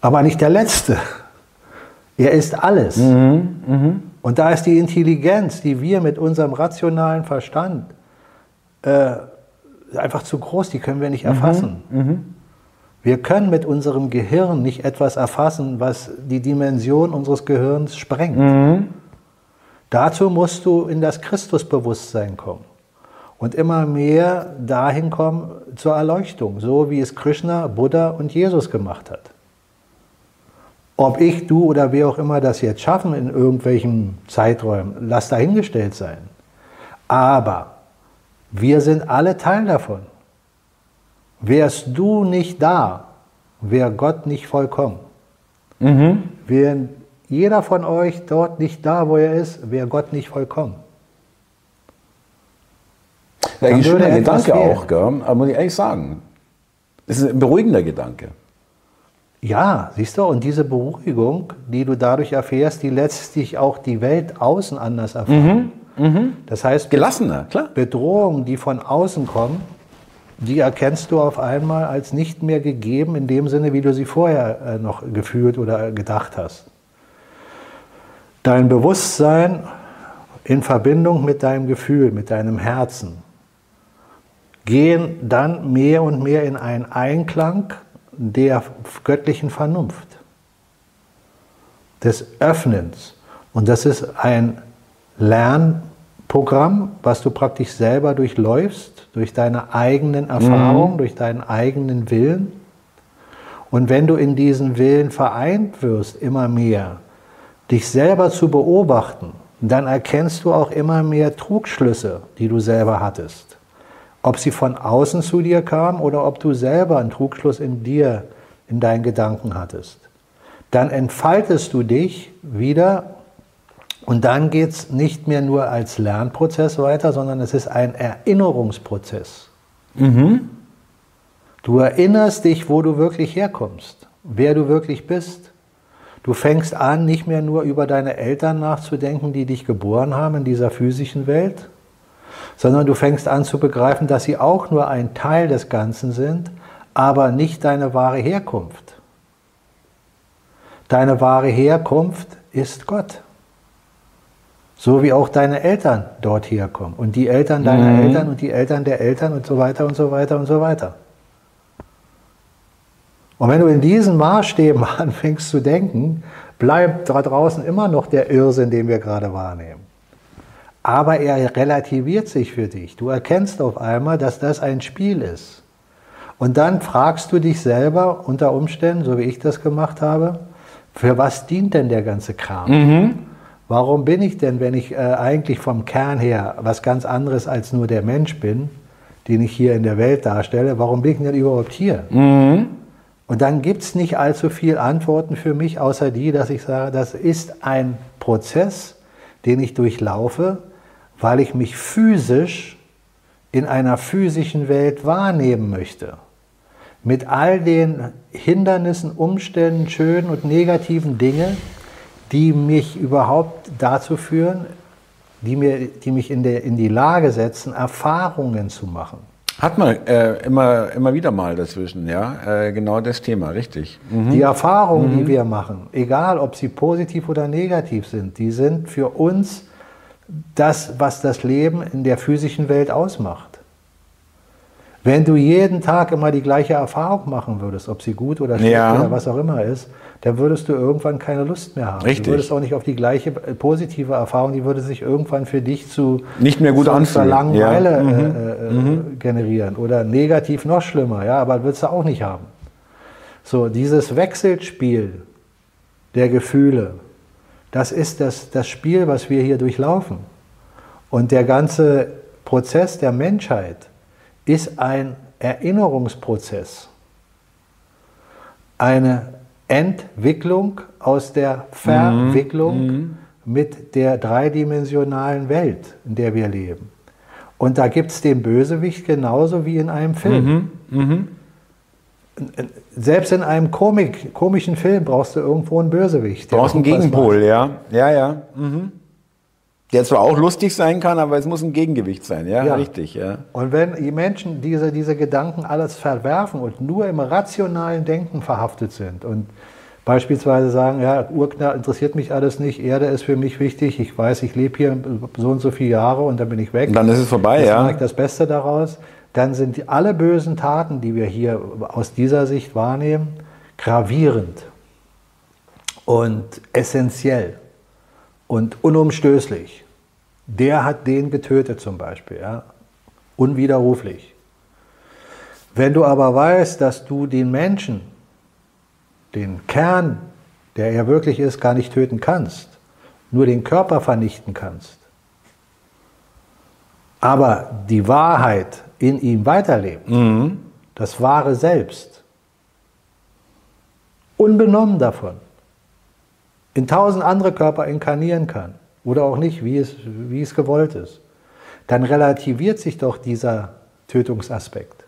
aber nicht der Letzte. Er ist alles. Und da ist die Intelligenz, die wir mit unserem rationalen Verstand äh, einfach zu groß, die können wir nicht erfassen. Wir können mit unserem Gehirn nicht etwas erfassen, was die Dimension unseres Gehirns sprengt. Dazu musst du in das Christusbewusstsein kommen und immer mehr dahin kommen zur Erleuchtung, so wie es Krishna, Buddha und Jesus gemacht hat. Ob ich, du oder wer auch immer das jetzt schaffen in irgendwelchen Zeiträumen, lass dahingestellt sein. Aber wir sind alle Teil davon. Wärst du nicht da, wäre Gott nicht vollkommen. Wäre jeder von euch dort nicht da, wo er ist, wäre Gott nicht vollkommen. Ja, ein schöner Gedanke fehlen. auch, gell? aber muss ich ehrlich sagen. Das ist ein beruhigender Gedanke. Ja, siehst du, und diese Beruhigung, die du dadurch erfährst, die lässt dich auch die Welt außen anders erfahren. Das heißt, Gelassener, klar. Bedrohungen, die von außen kommen, die erkennst du auf einmal als nicht mehr gegeben in dem Sinne, wie du sie vorher äh, noch gefühlt oder gedacht hast. Dein Bewusstsein in Verbindung mit deinem Gefühl, mit deinem Herzen, gehen dann mehr und mehr in einen Einklang der göttlichen Vernunft, des Öffnens. Und das ist ein Lernprogramm, was du praktisch selber durchläufst, durch deine eigenen Erfahrungen, durch deinen eigenen Willen. Und wenn du in diesen Willen vereint wirst, immer mehr, dich selber zu beobachten, dann erkennst du auch immer mehr Trugschlüsse, die du selber hattest. Ob sie von außen zu dir kamen oder ob du selber einen Trugschluss in dir, in deinen Gedanken hattest. Dann entfaltest du dich wieder und dann geht es nicht mehr nur als Lernprozess weiter, sondern es ist ein Erinnerungsprozess. Du erinnerst dich, wo du wirklich herkommst, wer du wirklich bist. Du fängst an, nicht mehr nur über deine Eltern nachzudenken, die dich geboren haben in dieser physischen Welt, sondern du fängst an zu begreifen, dass sie auch nur ein Teil des Ganzen sind, aber nicht deine wahre Herkunft. Deine wahre Herkunft ist Gott. So wie auch deine Eltern dort herkommen und die Eltern deiner Eltern und die Eltern der Eltern und so weiter und so weiter und so weiter. Und wenn du in diesen Maßstäben <laughs> anfängst zu denken, bleibt da draußen immer noch der Irrsinn, den wir gerade wahrnehmen. Aber er relativiert sich für dich. Du erkennst auf einmal, dass das ein Spiel ist. Und dann fragst du dich selber unter Umständen, so wie ich das gemacht habe, für was dient denn der ganze Kram? Warum bin ich denn, wenn ich äh, eigentlich vom Kern her was ganz anderes als nur der Mensch bin, den ich hier in der Welt darstelle, warum bin ich denn überhaupt hier? Und dann gibt es nicht allzu viel Antworten für mich, außer die, dass ich sage, das ist ein Prozess, den ich durchlaufe, weil ich mich physisch in einer physischen Welt wahrnehmen möchte, mit all den Hindernissen, Umständen, schönen und negativen Dinge, die mich überhaupt dazu führen, die, mir, die mich in, der, in die Lage setzen, Erfahrungen zu machen. Hat man äh, immer, immer wieder mal dazwischen, ja, äh, genau das Thema, richtig. Mhm. Die Erfahrungen, mhm. die wir machen, egal ob sie positiv oder negativ sind, die sind für uns das, was das Leben in der physischen Welt ausmacht. Wenn du jeden Tag immer die gleiche Erfahrung machen würdest, ob sie gut oder schlecht ja. oder was auch immer ist, dann würdest du irgendwann keine Lust mehr haben. Richtig. Du würdest auch nicht auf die gleiche äh, positive Erfahrung, die würde sich irgendwann für dich zu nicht mehr gut anfühlen. Langeweile ja. mhm. Äh, äh, mhm. generieren oder negativ noch schlimmer, ja, aber würdest du auch nicht haben. So, dieses Wechselspiel der Gefühle, das ist das, das Spiel, was wir hier durchlaufen. Und der ganze Prozess der Menschheit, ist ein Erinnerungsprozess, eine Entwicklung aus der Verwicklung mhm. mit der dreidimensionalen Welt, in der wir leben. Und da gibt es den Bösewicht genauso wie in einem Film. Mhm. Mhm. Selbst in einem Komik, komischen Film brauchst du irgendwo einen Bösewicht. Du brauchst einen Gegenpol, ja. Ja, ja. Mhm. Der zwar auch lustig sein kann, aber es muss ein Gegengewicht sein, ja, ja. richtig. Ja. Und wenn die Menschen diese, diese Gedanken alles verwerfen und nur im rationalen Denken verhaftet sind und beispielsweise sagen, ja, Urknall interessiert mich alles nicht, Erde ist für mich wichtig, ich weiß, ich lebe hier so und so viele Jahre und dann bin ich weg. Und dann ist es vorbei, das ja. Ich das Beste daraus. Dann sind alle bösen Taten, die wir hier aus dieser Sicht wahrnehmen, gravierend und essentiell und unumstößlich. Der hat den getötet zum Beispiel, ja? unwiderruflich. Wenn du aber weißt, dass du den Menschen, den Kern, der er wirklich ist, gar nicht töten kannst, nur den Körper vernichten kannst, aber die Wahrheit in ihm weiterlebt, mhm. das wahre Selbst, unbenommen davon, in tausend andere Körper inkarnieren kann oder auch nicht, wie es, wie es gewollt ist, dann relativiert sich doch dieser Tötungsaspekt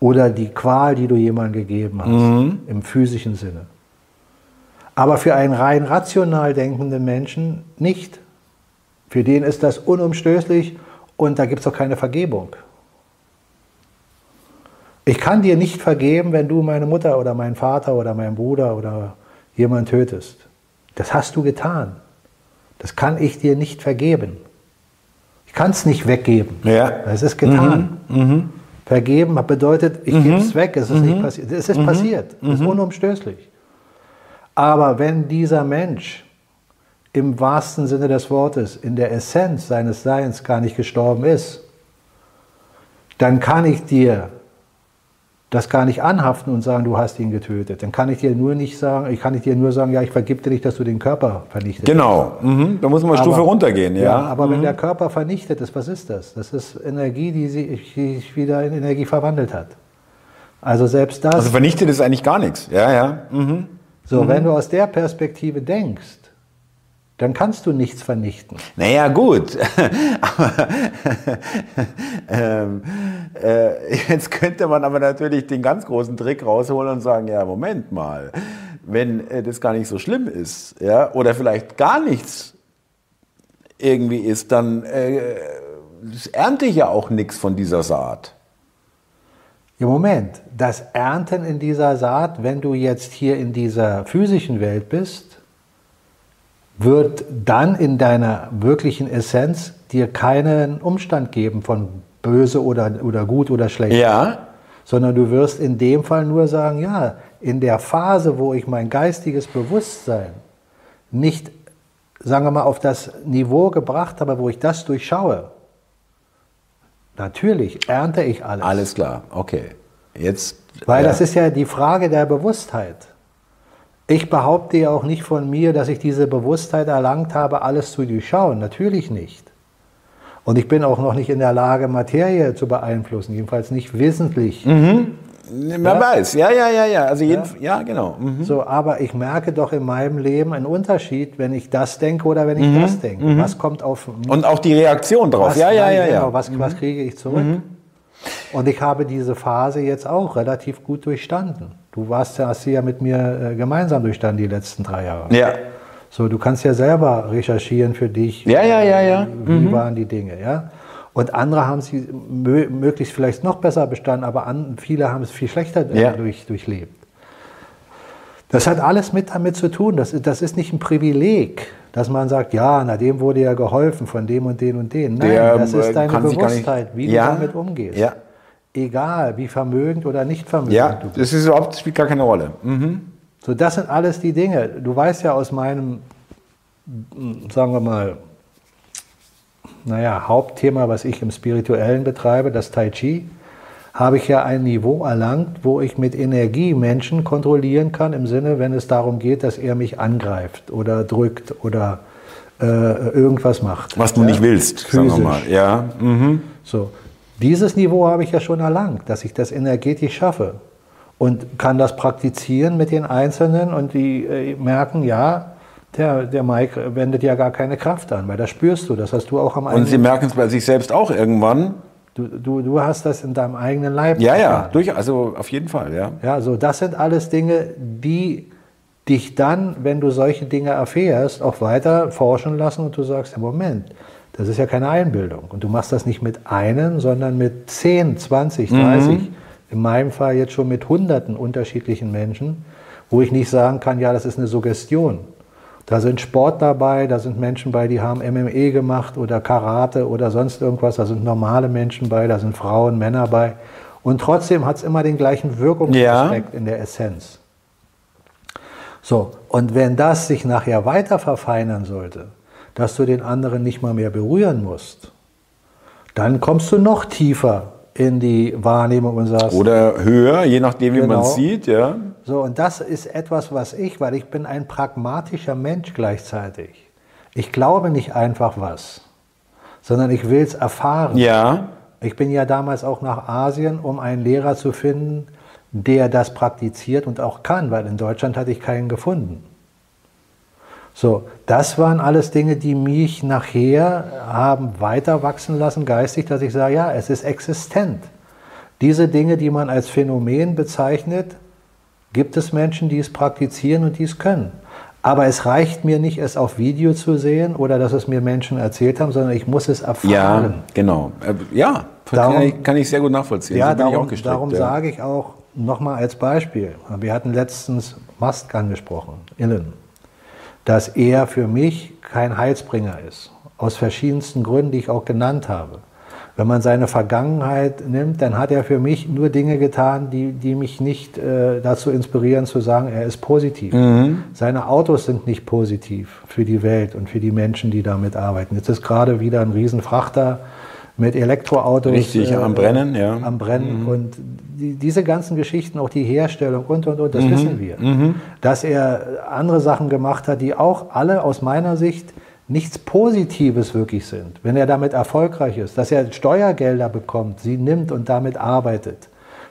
oder die Qual, die du jemandem gegeben hast, mhm. im physischen Sinne. Aber für einen rein rational denkenden Menschen nicht. Für den ist das unumstößlich und da gibt es auch keine Vergebung. Ich kann dir nicht vergeben, wenn du meine Mutter oder meinen Vater oder meinen Bruder oder jemanden tötest. Das hast du getan. Das kann ich dir nicht vergeben. Ich kann es nicht weggeben. Ja. Es ist getan. Mhm. Mhm. Vergeben bedeutet, ich mhm. gebe es weg, es ist nicht mhm. passiert. Es ist mhm. passiert, es ist mhm. unumstößlich. Aber wenn dieser Mensch im wahrsten Sinne des Wortes, in der Essenz seines Seins gar nicht gestorben ist, dann kann ich dir das gar nicht anhaften und sagen, du hast ihn getötet. Dann kann ich dir nur nicht sagen, ich kann dir nur sagen, ja, ich vergib dir nicht, dass du den Körper vernichtet Genau, mhm. da muss man eine Stufe runtergehen, ja. ja aber mhm. wenn der Körper vernichtet ist, was ist das? Das ist Energie, die sich wieder in Energie verwandelt hat. Also selbst das. Also vernichtet ist eigentlich gar nichts, ja, ja. Mhm. So, wenn mhm. du aus der Perspektive denkst, dann kannst du nichts vernichten. Naja, gut. <laughs> aber, ähm, äh, jetzt könnte man aber natürlich den ganz großen Trick rausholen und sagen, ja, Moment mal, wenn äh, das gar nicht so schlimm ist, ja, oder vielleicht gar nichts irgendwie ist, dann äh, ernte ich ja auch nichts von dieser Saat. Ja, Moment, das Ernten in dieser Saat, wenn du jetzt hier in dieser physischen Welt bist, wird dann in deiner wirklichen Essenz dir keinen Umstand geben von böse oder, oder gut oder schlecht. Ja. Sondern du wirst in dem Fall nur sagen, ja, in der Phase, wo ich mein geistiges Bewusstsein nicht, sagen wir mal, auf das Niveau gebracht habe, wo ich das durchschaue, natürlich ernte ich alles. Alles klar, okay. Jetzt. Weil ja. das ist ja die Frage der Bewusstheit. Ich behaupte ja auch nicht von mir, dass ich diese Bewusstheit erlangt habe, alles zu durchschauen. Natürlich nicht. Und ich bin auch noch nicht in der Lage, Materie zu beeinflussen, jedenfalls nicht wesentlich. Mhm. Man ja? weiß, ja, ja, ja, ja. Also jeden, ja? ja genau. Mhm. So, aber ich merke doch in meinem Leben einen Unterschied, wenn ich das denke oder wenn ich mhm. das denke. Mhm. Was kommt auf? Und auch die Reaktion drauf. Was, ja, ja, ja, ja. Genau, was, was mhm. kriege ich zurück? Und ich habe diese Phase jetzt auch relativ gut durchstanden. Du warst ja, hast sie ja mit mir äh, gemeinsam durchstanden die letzten drei Jahre. Ja. So, du kannst ja selber recherchieren für dich. Ja, ja, ja, ja. Wie mhm. waren die Dinge, ja? Und andere haben sie mö möglichst vielleicht noch besser bestanden, aber an, viele haben es viel schlechter äh, ja. durch, durchlebt. Das hat alles mit damit zu tun. Das, das ist nicht ein Privileg, dass man sagt, ja, na dem wurde ja geholfen von dem und den und den. Nein, Der, das ist äh, deine Bewusstheit, wie ja. du damit umgehst. Ja. Egal, wie vermögend oder nicht vermögend ja, du bist. Das ist überhaupt, spielt gar keine Rolle. Mhm. So, das sind alles die Dinge. Du weißt ja aus meinem, sagen wir mal, naja, Hauptthema, was ich im Spirituellen betreibe, das Tai Chi, habe ich ja ein Niveau erlangt, wo ich mit Energie Menschen kontrollieren kann, im Sinne, wenn es darum geht, dass er mich angreift oder drückt oder äh, irgendwas macht. Was du ja? nicht willst, Physisch. sagen wir mal. Ja. Mhm. So. Dieses Niveau habe ich ja schon erlangt, dass ich das energetisch schaffe und kann das praktizieren mit den Einzelnen und die äh, merken, ja, der, der Mike wendet ja gar keine Kraft an, weil das spürst du, das hast du auch am eigenen... Und sie merken es bei sich selbst auch irgendwann. Du, du, du hast das in deinem eigenen Leib. Ja, ja, durch, also auf jeden Fall, ja. Ja, so das sind alles Dinge, die dich dann, wenn du solche Dinge erfährst, auch weiter forschen lassen und du sagst, ja, Moment, das ist ja keine Einbildung. Und du machst das nicht mit einem, sondern mit 10, 20, 30, mhm. in meinem Fall jetzt schon mit hunderten unterschiedlichen Menschen, wo ich nicht sagen kann, ja, das ist eine Suggestion. Da sind Sport dabei, da sind Menschen bei, die haben MME gemacht oder Karate oder sonst irgendwas. Da sind normale Menschen bei, da sind Frauen, Männer bei. Und trotzdem hat es immer den gleichen Wirkungsaspekt ja. in der Essenz. So, und wenn das sich nachher weiter verfeinern sollte, dass du den anderen nicht mal mehr berühren musst, dann kommst du noch tiefer in die Wahrnehmung sagst. Oder höher, je nachdem, wie genau. man sieht, ja. So, und das ist etwas, was ich, weil ich bin ein pragmatischer Mensch gleichzeitig. Ich glaube nicht einfach was, sondern ich will es erfahren. Ja. Ich bin ja damals auch nach Asien, um einen Lehrer zu finden, der das praktiziert und auch kann, weil in Deutschland hatte ich keinen gefunden. So, das waren alles Dinge, die mich nachher haben weiter wachsen lassen geistig, dass ich sage, ja, es ist existent. Diese Dinge, die man als Phänomen bezeichnet, gibt es Menschen, die es praktizieren und die es können. Aber es reicht mir nicht, es auf Video zu sehen oder dass es mir Menschen erzählt haben, sondern ich muss es erfahren. Ja, genau. Äh, ja, darum, kann, ich, kann, ich, sehr gut nachvollziehen. Ja, so darum, darum ja. sage ich auch nochmal als Beispiel. Wir hatten letztens Musk angesprochen, Elon dass er für mich kein Heilsbringer ist. Aus verschiedensten Gründen, die ich auch genannt habe. Wenn man seine Vergangenheit nimmt, dann hat er für mich nur Dinge getan, die, die mich nicht äh, dazu inspirieren zu sagen, er ist positiv. Mhm. Seine Autos sind nicht positiv für die Welt und für die Menschen, die damit arbeiten. Jetzt ist gerade wieder ein Riesenfrachter mit Elektroautos. Richtig, äh, am Brennen, ja. Am Brennen. Mhm. Und die, diese ganzen Geschichten, auch die Herstellung und, und, und, das mhm. wissen wir. Mhm. Dass er andere Sachen gemacht hat, die auch alle aus meiner Sicht nichts Positives wirklich sind. Wenn er damit erfolgreich ist, dass er Steuergelder bekommt, sie nimmt und damit arbeitet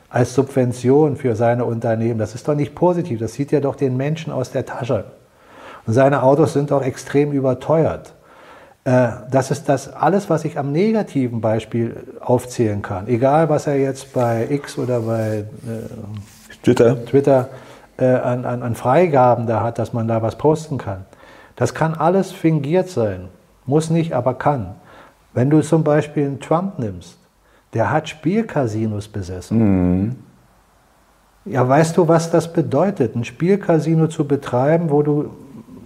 als Subvention für seine Unternehmen, das ist doch nicht positiv. Das zieht ja doch den Menschen aus der Tasche. Und seine Autos sind auch extrem überteuert. Äh, das ist das alles, was ich am negativen Beispiel aufzählen kann. Egal, was er jetzt bei X oder bei äh, Twitter, Twitter äh, an, an, an Freigaben da hat, dass man da was posten kann. Das kann alles fingiert sein. Muss nicht, aber kann. Wenn du zum Beispiel einen Trump nimmst, der hat Spielcasinos besessen. Mhm. Ja, weißt du, was das bedeutet, ein Spielcasino zu betreiben, wo du,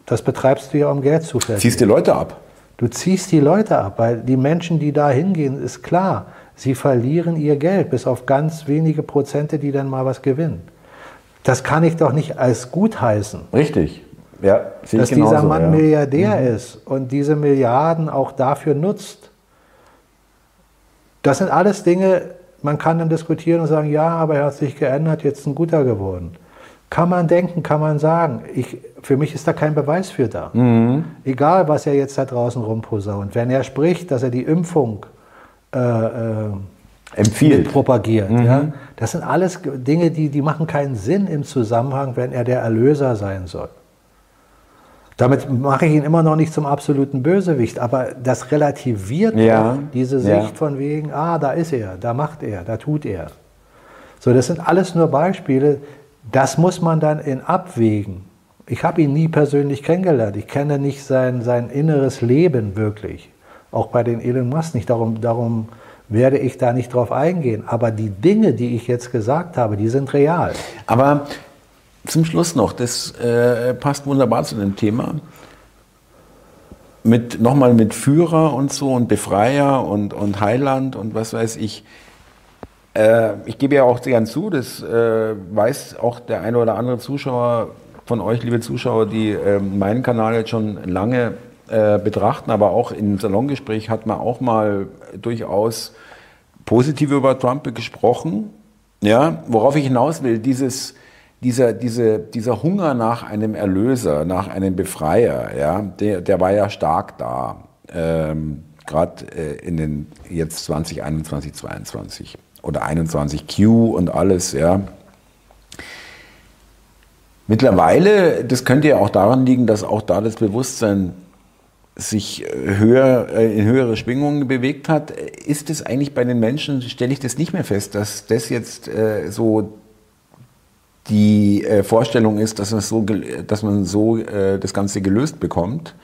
das betreibst du ja, um Geld zu verdienen. Ziehst die Leute ab. Du ziehst die Leute ab, weil die Menschen, die da hingehen, ist klar, sie verlieren ihr Geld, bis auf ganz wenige Prozente, die dann mal was gewinnen. Das kann ich doch nicht als gut heißen. Richtig. Ja, dass genauso, dieser Mann ja. Milliardär mhm. ist und diese Milliarden auch dafür nutzt. Das sind alles Dinge, man kann dann diskutieren und sagen, ja, aber er hat sich geändert, jetzt ein guter geworden. Kann man denken, kann man sagen. Ich, für mich ist da kein Beweis für da. Mhm. Egal, was er jetzt da draußen rumposaunt. Wenn er spricht, dass er die Impfung äh, äh, empfiehlt, propagiert, mhm. ja, Das sind alles Dinge, die, die machen keinen Sinn im Zusammenhang, wenn er der Erlöser sein soll. Damit mache ich ihn immer noch nicht zum absoluten Bösewicht, aber das relativiert ja, diese Sicht ja. von wegen, ah, da ist er, da macht er, da tut er. So, das sind alles nur Beispiele, das muss man dann in Abwägen. Ich habe ihn nie persönlich kennengelernt, ich kenne nicht sein, sein inneres Leben wirklich, auch bei den Elon Musk nicht, darum, darum werde ich da nicht drauf eingehen. Aber die Dinge, die ich jetzt gesagt habe, die sind real. Aber zum Schluss noch, das äh, passt wunderbar zu dem Thema. Mit, nochmal mit Führer und so und Befreier und, und Heiland und was weiß ich. Äh, ich gebe ja auch gern zu, das äh, weiß auch der eine oder andere Zuschauer von euch, liebe Zuschauer, die ähm, meinen Kanal jetzt schon lange äh, betrachten, aber auch im Salongespräch hat man auch mal durchaus positiv über Trump gesprochen. Ja, worauf ich hinaus will, dieses, dieser, diese, dieser Hunger nach einem Erlöser, nach einem Befreier, ja, der, der war ja stark da. Ähm, Gerade äh, in den jetzt 2021, 22 oder 21 Q und alles, ja. Mittlerweile, das könnte ja auch daran liegen, dass auch da das Bewusstsein sich höher, äh, in höhere Schwingungen bewegt hat. Ist es eigentlich bei den Menschen, stelle ich das nicht mehr fest, dass das jetzt äh, so die äh, Vorstellung ist, dass man so, dass man so äh, das Ganze gelöst bekommt.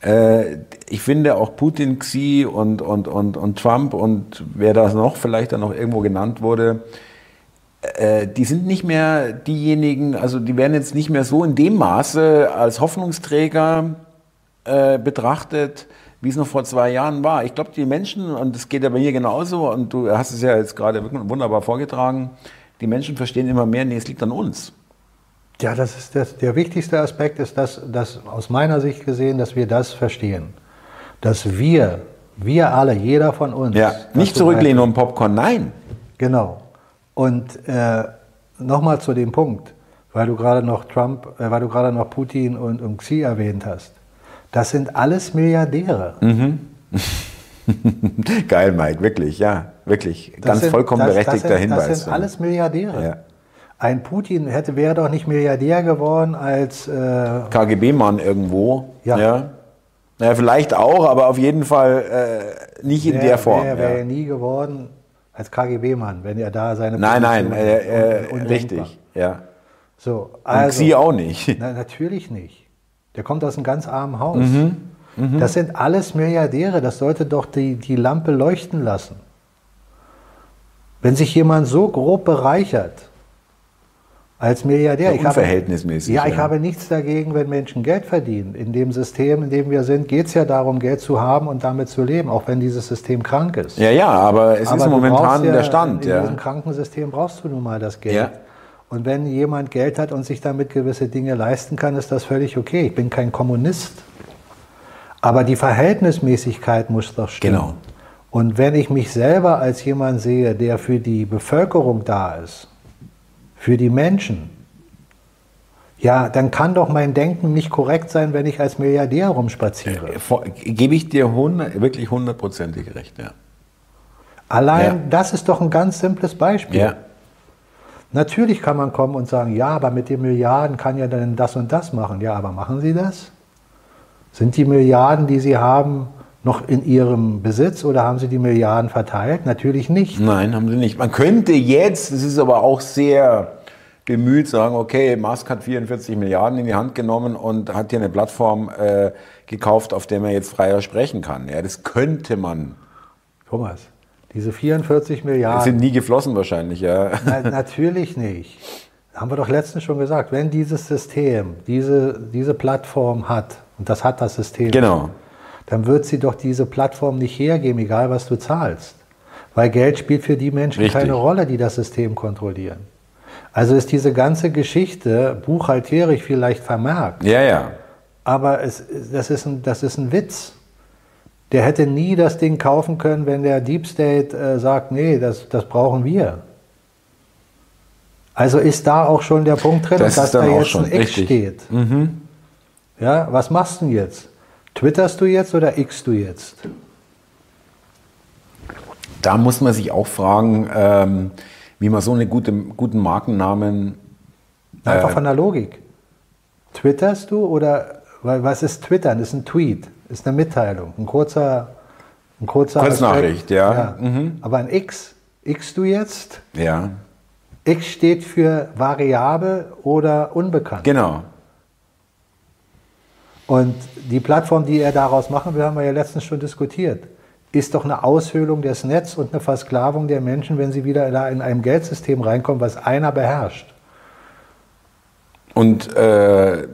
Äh, ich finde auch Putin, Xi und, und, und, und Trump und wer das noch vielleicht dann noch irgendwo genannt wurde, äh, die sind nicht mehr diejenigen, also die werden jetzt nicht mehr so in dem Maße als Hoffnungsträger äh, betrachtet, wie es noch vor zwei Jahren war. Ich glaube, die Menschen, und das geht ja bei mir genauso, und du hast es ja jetzt gerade wunderbar vorgetragen, die Menschen verstehen immer mehr, nee, es liegt an uns. Ja, das ist das, der wichtigste Aspekt ist, dass, dass aus meiner Sicht gesehen, dass wir das verstehen. Dass wir, wir alle, jeder von uns. Ja, nicht zurücklehnen um Popcorn, nein. Genau. Und äh, nochmal zu dem Punkt, weil du gerade noch Trump, äh, weil du gerade noch Putin und, und Xi erwähnt hast. Das sind alles Milliardäre. Mhm. <laughs> Geil, Mike, wirklich, ja, wirklich. Das Ganz sind, vollkommen das, berechtigter das sind, Hinweis. Das sind alles Milliardäre. Ja. Ein Putin hätte, wäre doch nicht Milliardär geworden als äh KGB-Mann irgendwo. Ja. ja. Naja, vielleicht auch, aber auf jeden Fall äh, nicht in wär, der Form. Er wäre ja. nie geworden als KGB-Mann, wenn er da seine Nein, Position nein, äh, äh, richtig, ja. So, also, Und Sie auch nicht. <laughs> Na, natürlich nicht. Der kommt aus einem ganz armen Haus. Mhm. Mhm. Das sind alles Milliardäre. Das sollte doch die, die Lampe leuchten lassen. Wenn sich jemand so grob bereichert als Milliardär. Ja, unverhältnismäßig. Ich habe, ja, ich habe nichts dagegen, wenn Menschen Geld verdienen. In dem System, in dem wir sind, geht es ja darum, Geld zu haben und damit zu leben, auch wenn dieses System krank ist. Ja, ja, aber es aber ist momentan ja, der Stand. In ja. diesem Krankensystem brauchst du nun mal das Geld. Ja. Und wenn jemand Geld hat und sich damit gewisse Dinge leisten kann, ist das völlig okay. Ich bin kein Kommunist. Aber die Verhältnismäßigkeit muss doch stimmen. Genau. Und wenn ich mich selber als jemand sehe, der für die Bevölkerung da ist, für die Menschen, ja, dann kann doch mein Denken nicht korrekt sein, wenn ich als Milliardär rumspaziere. Äh, gebe ich dir 100, wirklich hundertprozentig recht, ja. Allein ja. das ist doch ein ganz simples Beispiel. Ja. Natürlich kann man kommen und sagen, ja, aber mit den Milliarden kann ja dann das und das machen. Ja, aber machen Sie das? Sind die Milliarden, die Sie haben, noch in Ihrem Besitz oder haben Sie die Milliarden verteilt? Natürlich nicht. Nein, haben Sie nicht. Man könnte jetzt, das ist aber auch sehr bemüht, sagen, okay, Musk hat 44 Milliarden in die Hand genommen und hat hier eine Plattform äh, gekauft, auf der man jetzt freier sprechen kann. Ja, das könnte man. Thomas, diese 44 Milliarden. sind nie geflossen wahrscheinlich, ja. Na, natürlich nicht. Haben wir doch letztens schon gesagt, wenn dieses System, diese, diese Plattform hat, und das hat das System, genau. Dann wird sie doch diese Plattform nicht hergeben, egal was du zahlst. Weil Geld spielt für die Menschen Richtig. keine Rolle, die das System kontrollieren. Also ist diese ganze Geschichte buchhalterisch vielleicht vermerkt. Ja, ja. Aber es, das, ist ein, das ist ein Witz. Der hätte nie das Ding kaufen können, wenn der Deep State äh, sagt, nee, das, das brauchen wir. Also ist da auch schon der Punkt drin, das dass da jetzt ein X richtig. steht. Mhm. Ja, was machst du denn jetzt? Twitterst du jetzt oder X du jetzt? Da muss man sich auch fragen, ähm, wie man so einen gute, guten Markennamen. Einfach von der Logik. Twitterst du oder weil was ist Twittern? Das ist ein Tweet, ist eine Mitteilung, ein kurzer, ein kurzer Kurznachricht, ja. ja. Aber ein X, X du jetzt? Ja, X steht für variabel oder unbekannt. genau. Und die Plattform, die er daraus machen will, haben wir ja letztens schon diskutiert, ist doch eine Aushöhlung des Netzes und eine Versklavung der Menschen, wenn sie wieder da in einem Geldsystem reinkommen, was einer beherrscht. Und äh,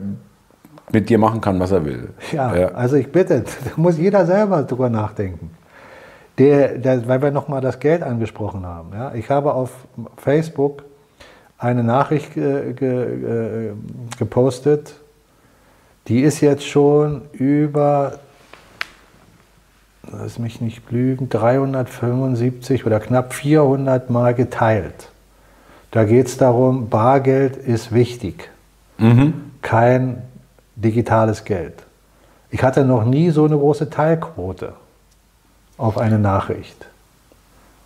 mit dir machen kann, was er will. Ja, also ich bitte, <laughs> da muss jeder selber drüber nachdenken. Der, der, weil wir nochmal das Geld angesprochen haben. Ja, ich habe auf Facebook eine Nachricht ge, ge, äh, gepostet, die ist jetzt schon über, lass mich nicht lügen, 375 oder knapp 400 Mal geteilt. Da geht es darum, Bargeld ist wichtig, kein digitales Geld. Ich hatte noch nie so eine große Teilquote auf eine Nachricht.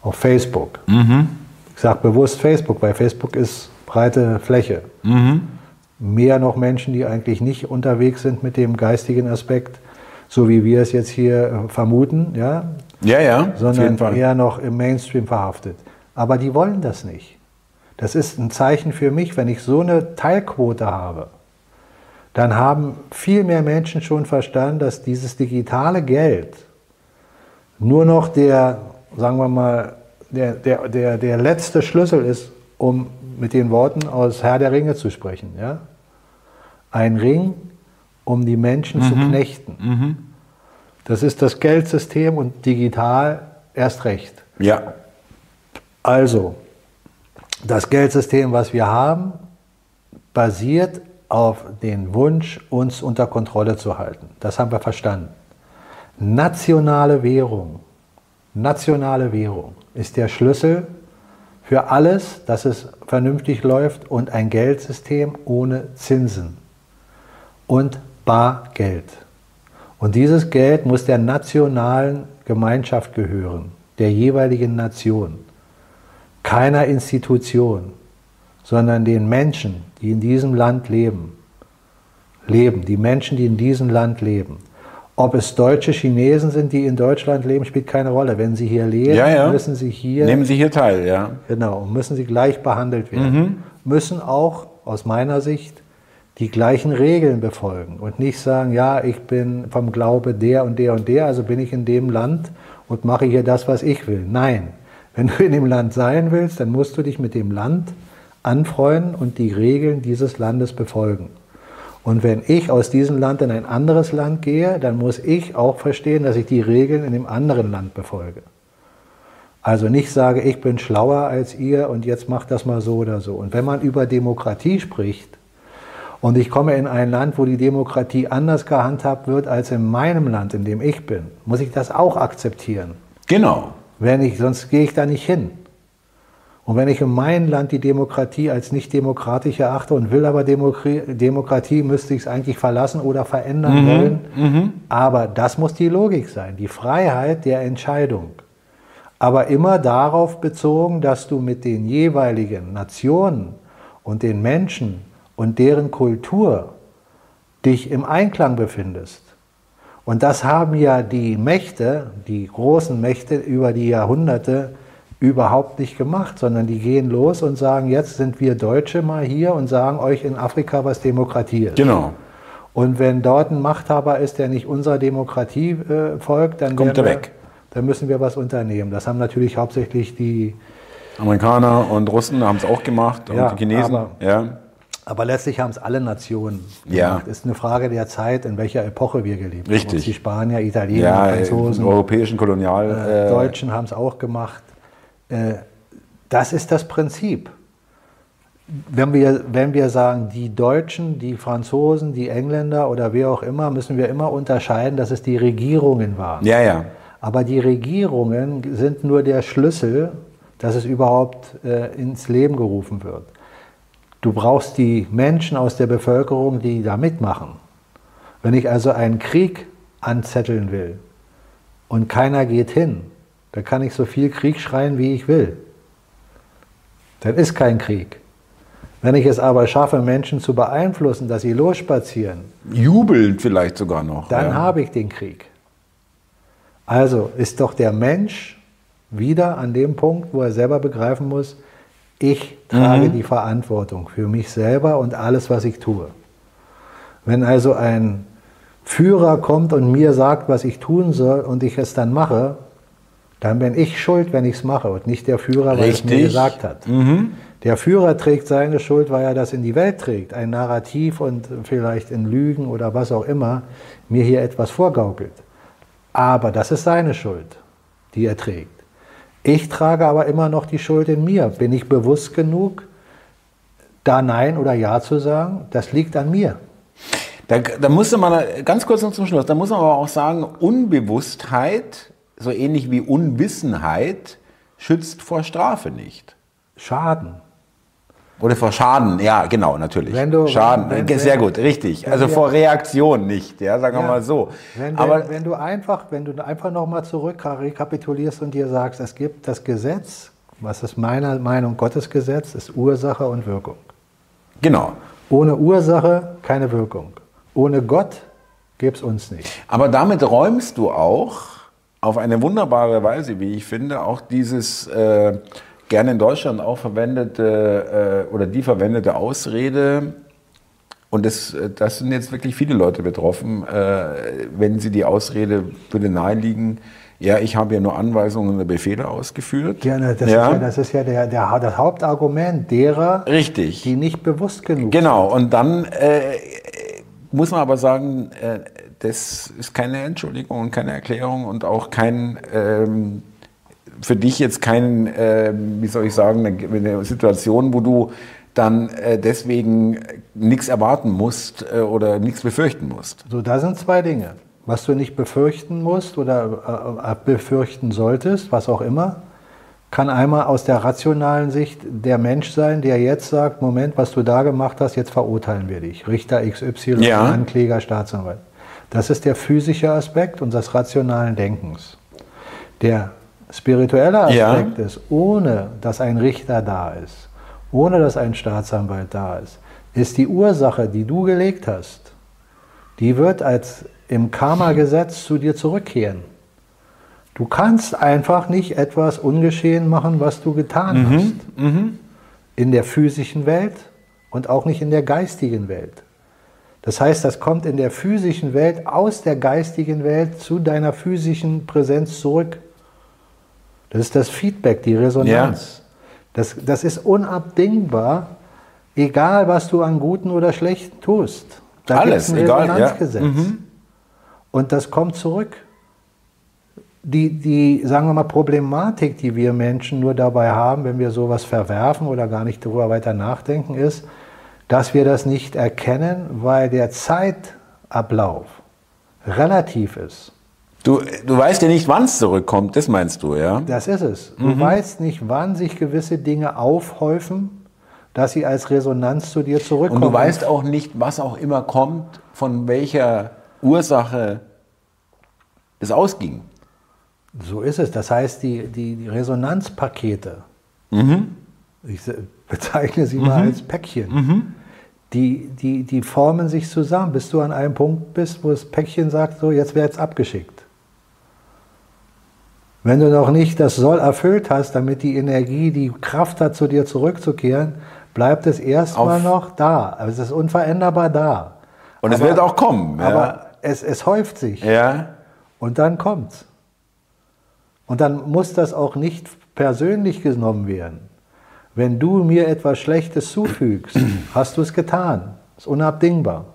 Auf Facebook. Ich sage bewusst Facebook, weil Facebook ist breite Fläche. Mehr noch Menschen, die eigentlich nicht unterwegs sind mit dem geistigen Aspekt, so wie wir es jetzt hier äh, vermuten, ja, Ja, ja, auf jeden sondern eher noch im Mainstream verhaftet. Aber die wollen das nicht. Das ist ein Zeichen für mich, wenn ich so eine Teilquote habe, dann haben viel mehr Menschen schon verstanden, dass dieses digitale Geld nur noch der, sagen wir mal, der, der, der, der letzte Schlüssel ist, um mit den Worten aus Herr der Ringe zu sprechen. Ja? Ein Ring, um die Menschen zu knechten. Das ist das Geldsystem und digital erst recht. Ja, Also, das Geldsystem, was wir haben, basiert auf den Wunsch, uns unter Kontrolle zu halten. Das haben wir verstanden. Nationale Währung, nationale Währung ist der Schlüssel für alles, dass es vernünftig läuft und ein Geldsystem ohne Zinsen und Bargeld. Und dieses Geld muss der nationalen Gemeinschaft gehören, der jeweiligen Nation keiner Institution, sondern den Menschen, die in diesem Land leben. Leben, die Menschen, die in diesem Land leben. Ob es deutsche Chinesen sind, die in Deutschland leben, spielt keine Rolle. Wenn sie hier leben, Ja, ja. müssen sie hier nehmen Sie hier teil, ja. Genau, müssen sie gleich behandelt werden. Müssen auch aus meiner Sicht die gleichen Regeln befolgen und nicht sagen, ja, ich bin vom Glaube der und der und der, also bin ich in dem Land und mache hier das, was ich will. Nein, wenn du in dem Land sein willst, dann musst du dich mit dem Land anfreunden und die Regeln dieses Landes befolgen. Und wenn ich aus diesem Land in ein anderes Land gehe, dann muss ich auch verstehen, dass ich die Regeln in dem anderen Land befolge. Also nicht sage, ich bin schlauer als ihr und jetzt macht das mal so oder so. Und wenn man über Demokratie spricht und ich komme in ein Land, wo die Demokratie anders gehandhabt wird als in meinem Land, in dem ich bin, muss ich das auch akzeptieren. Genau. Wenn ich, sonst gehe ich da nicht hin. Und wenn ich in meinem Land die Demokratie als nicht demokratisch erachte und will aber Demokratie, Demokratie müsste ich es eigentlich verlassen oder verändern wollen. Aber das muss die Logik sein, die Freiheit der Entscheidung. Aber immer darauf bezogen, dass du mit den jeweiligen Nationen und den Menschen und deren Kultur dich im Einklang befindest. Und das haben ja die Mächte, die großen Mächte über die Jahrhunderte überhaupt nicht gemacht, sondern die gehen los und sagen, jetzt sind wir Deutsche mal hier und sagen euch in Afrika, was Demokratie ist. Genau. Und wenn dort ein Machthaber ist, der nicht unserer Demokratie äh, folgt, dann, Kommt er weg. dann müssen wir was unternehmen. Das haben natürlich hauptsächlich die, Amerikaner und Russen haben es auch gemacht und Ja, die Chinesen. aber- ja. aber letztlich haben es alle Nationen Ja. gemacht. Ist eine Frage der Zeit, in welcher Epoche wir gelebt haben. Richtig. Die Spanier, Italiener, ja, Franzosen, europäischen Kolonial. äh, äh, Deutschen haben es auch gemacht. Äh, das ist das Prinzip. Wenn wir, wenn wir sagen, die Deutschen, die Franzosen, die Engländer oder wer auch immer, müssen wir immer unterscheiden, dass es die Regierungen waren. ja, ja. Aber die Regierungen sind nur der Schlüssel, dass es überhaupt äh, ins Leben gerufen wird. Du brauchst die Menschen aus der Bevölkerung, die da mitmachen. Wenn ich also einen Krieg anzetteln will und keiner geht hin, dann kann ich so viel Krieg schreien, wie ich will. dann ist kein Krieg. Wenn ich es aber schaffe, Menschen zu beeinflussen, dass sie losspazieren, Jubelnd vielleicht sogar noch. dann ja. habe ich den Krieg. Also ist doch der Mensch wieder an dem Punkt, wo er selber begreifen muss, ich trage Mhm. die Verantwortung für mich selber und alles, was ich tue. Wenn also ein Führer kommt und mir sagt, was ich tun soll und ich es dann mache, dann bin ich schuld, wenn ich es mache und nicht der Führer, weil es mir gesagt hat. Mhm. Der Führer trägt seine Schuld, weil er das in die Welt trägt, ein Narrativ und vielleicht in Lügen oder was auch immer mir hier etwas vorgaukelt. Aber das ist seine Schuld, die er trägt. Ich trage aber immer noch die Schuld in mir. Bin ich bewusst genug, da Nein oder Ja zu sagen? Das liegt an mir. Da, da musste man, ganz kurz noch zum Schluss, da muss man aber auch sagen, Unbewusstheit, so ähnlich wie Unwissenheit, schützt vor Strafe nicht. Schaden. Oder vor Schaden, ja, genau, natürlich. Wenn du- Schaden, wenn- äh, sehr wenn- gut, richtig. Also wir- vor Reaktion nicht, ja, sagen wir Ja. mal so. Wenn, Aber wenn, wenn du einfach, wenn du einfach nochmal zurück rekapitulierst und dir sagst, es gibt das Gesetz, was ist meiner Meinung Gottes Gesetz, ist Ursache und Wirkung. genau. Ohne Ursache keine Wirkung. Ohne Gott gäbe es uns nicht. Aber damit räumst du auch auf eine wunderbare Weise, wie ich finde, auch dieses äh, gerne in Deutschland auch verwendete äh, oder die verwendete Ausrede, und das, äh, das sind jetzt wirklich viele Leute betroffen, äh, wenn sie die Ausrede würde naheliegen, ja, ich habe ja nur Anweisungen oder Befehle ausgeführt. Ja, na, das, Ist ja, das ist ja der, der, das Hauptargument derer, Richtig. die nicht bewusst genug Genau, und dann äh, muss man aber sagen, äh, das ist keine Entschuldigung und keine Erklärung und auch kein, ähm, für dich jetzt kein, äh, wie soll ich sagen, eine, eine Situation, wo du dann äh, deswegen nichts erwarten musst äh, oder nichts befürchten musst. So, da sind zwei Dinge. Was du nicht befürchten musst oder äh, äh, befürchten solltest, was auch immer, kann einmal aus der rationalen Sicht der Mensch sein, der jetzt sagt, Moment, was du da gemacht hast, jetzt verurteilen wir dich. Richter XY, Ja. Ankläger, Staatsanwalt. Das ist der physische Aspekt unseres rationalen Denkens. Der spirituelle Ja. Aspekt ist, ohne dass ein Richter da ist, ohne dass ein Staatsanwalt da ist, ist die Ursache, die du gelegt hast, die wird als im Karma-Gesetz zu dir zurückkehren. Du kannst einfach nicht etwas ungeschehen machen, was du getan hast. In der physischen Welt und auch nicht in der geistigen Welt. Das heißt, das kommt in der physischen Welt aus der geistigen Welt zu deiner physischen Präsenz zurück. Das ist das Feedback, die Resonanz. Das, das ist unabdingbar, egal was du an Guten oder Schlechten tust. Da Alles, ein egal, ja. Resonanzgesetz. Und das kommt zurück. Die, die, sagen wir mal, Problematik, die wir Menschen nur dabei haben, wenn wir sowas verwerfen oder gar nicht darüber weiter nachdenken, ist, dass wir das nicht erkennen, weil der Zeitablauf relativ ist. Du, du weißt ja nicht, wann es zurückkommt, das meinst du, ja? Das ist es. Du weißt nicht, wann sich gewisse Dinge aufhäufen, dass sie als Resonanz zu dir zurückkommen. Und du weißt auch nicht, was auch immer kommt, von welcher Ursache es ausging. So ist es. Das heißt, die, die, die Resonanzpakete, ich se- bezeichne sie mal als Päckchen, die, die, die formen sich zusammen, bis du an einem Punkt bist, wo das Päckchen sagt, so, jetzt wird es abgeschickt. Wenn du noch nicht das Soll erfüllt hast, damit die Energie die Kraft hat, zu dir zurückzukehren, bleibt es erstmal noch da. Also es ist unveränderbar da. Und es Aber- wird auch kommen. Aber es, es häuft sich. ja. ja. Und dann kommt's. Und dann muss das auch nicht persönlich genommen werden. Wenn du mir etwas Schlechtes zufügst, <clears throat> hast du es getan. Ist unabdingbar.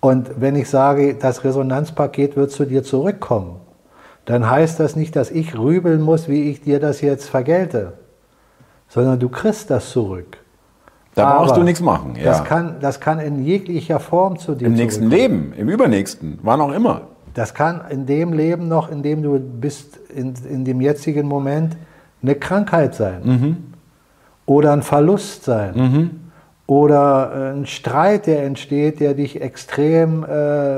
Und wenn ich sage, das Resonanzpaket wird zu dir zurückkommen, dann heißt das nicht, dass ich rübeln muss, wie ich dir das jetzt vergelte, sondern du kriegst das zurück. Da brauchst Aber du nichts machen. Ja. Das, kann, das kann in jeglicher Form zu dir Im nächsten. Leben, im übernächsten, wann auch immer. Das kann in dem Leben noch, in dem du bist, in, in dem jetzigen Moment, eine Krankheit sein. Mhm. Oder ein Verlust sein. Oder äh, ein Streit, der entsteht, der dich extrem äh,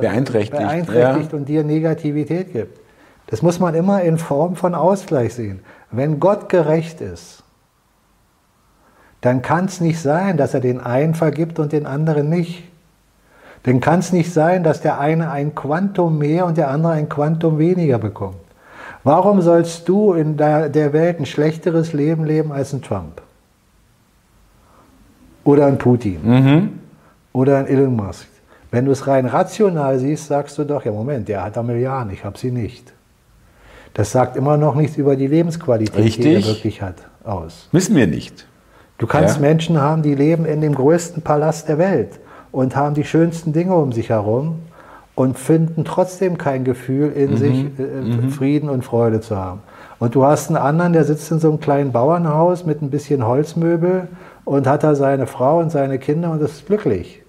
Beeinträchtigt, beeinträchtigt und dir Negativität gibt. Das muss man immer in Form von Ausgleich sehen. Wenn Gott gerecht ist, dann kann es nicht sein, dass er den einen vergibt und den anderen nicht. Dann kann es nicht sein, dass der eine ein Quantum mehr und der andere ein Quantum weniger bekommt. Warum sollst du in der Welt ein schlechteres Leben leben als ein Trump? Oder ein Putin? Mhm. Oder ein Elon Musk? Wenn du es rein rational siehst, sagst du doch, ja Moment, der hat da Milliarden, ich habe sie nicht. Das sagt immer noch nichts über die Lebensqualität, die Richtig. er wirklich hat, aus. Wissen wir nicht. Du kannst Ja. Menschen haben, die leben in dem größten Palast der Welt und haben die schönsten Dinge um sich herum und finden trotzdem kein Gefühl in sich, äh, Frieden und Freude zu haben. Und du hast einen anderen, der sitzt in so einem kleinen Bauernhaus mit ein bisschen Holzmöbel und hat da seine Frau und seine Kinder und ist glücklich.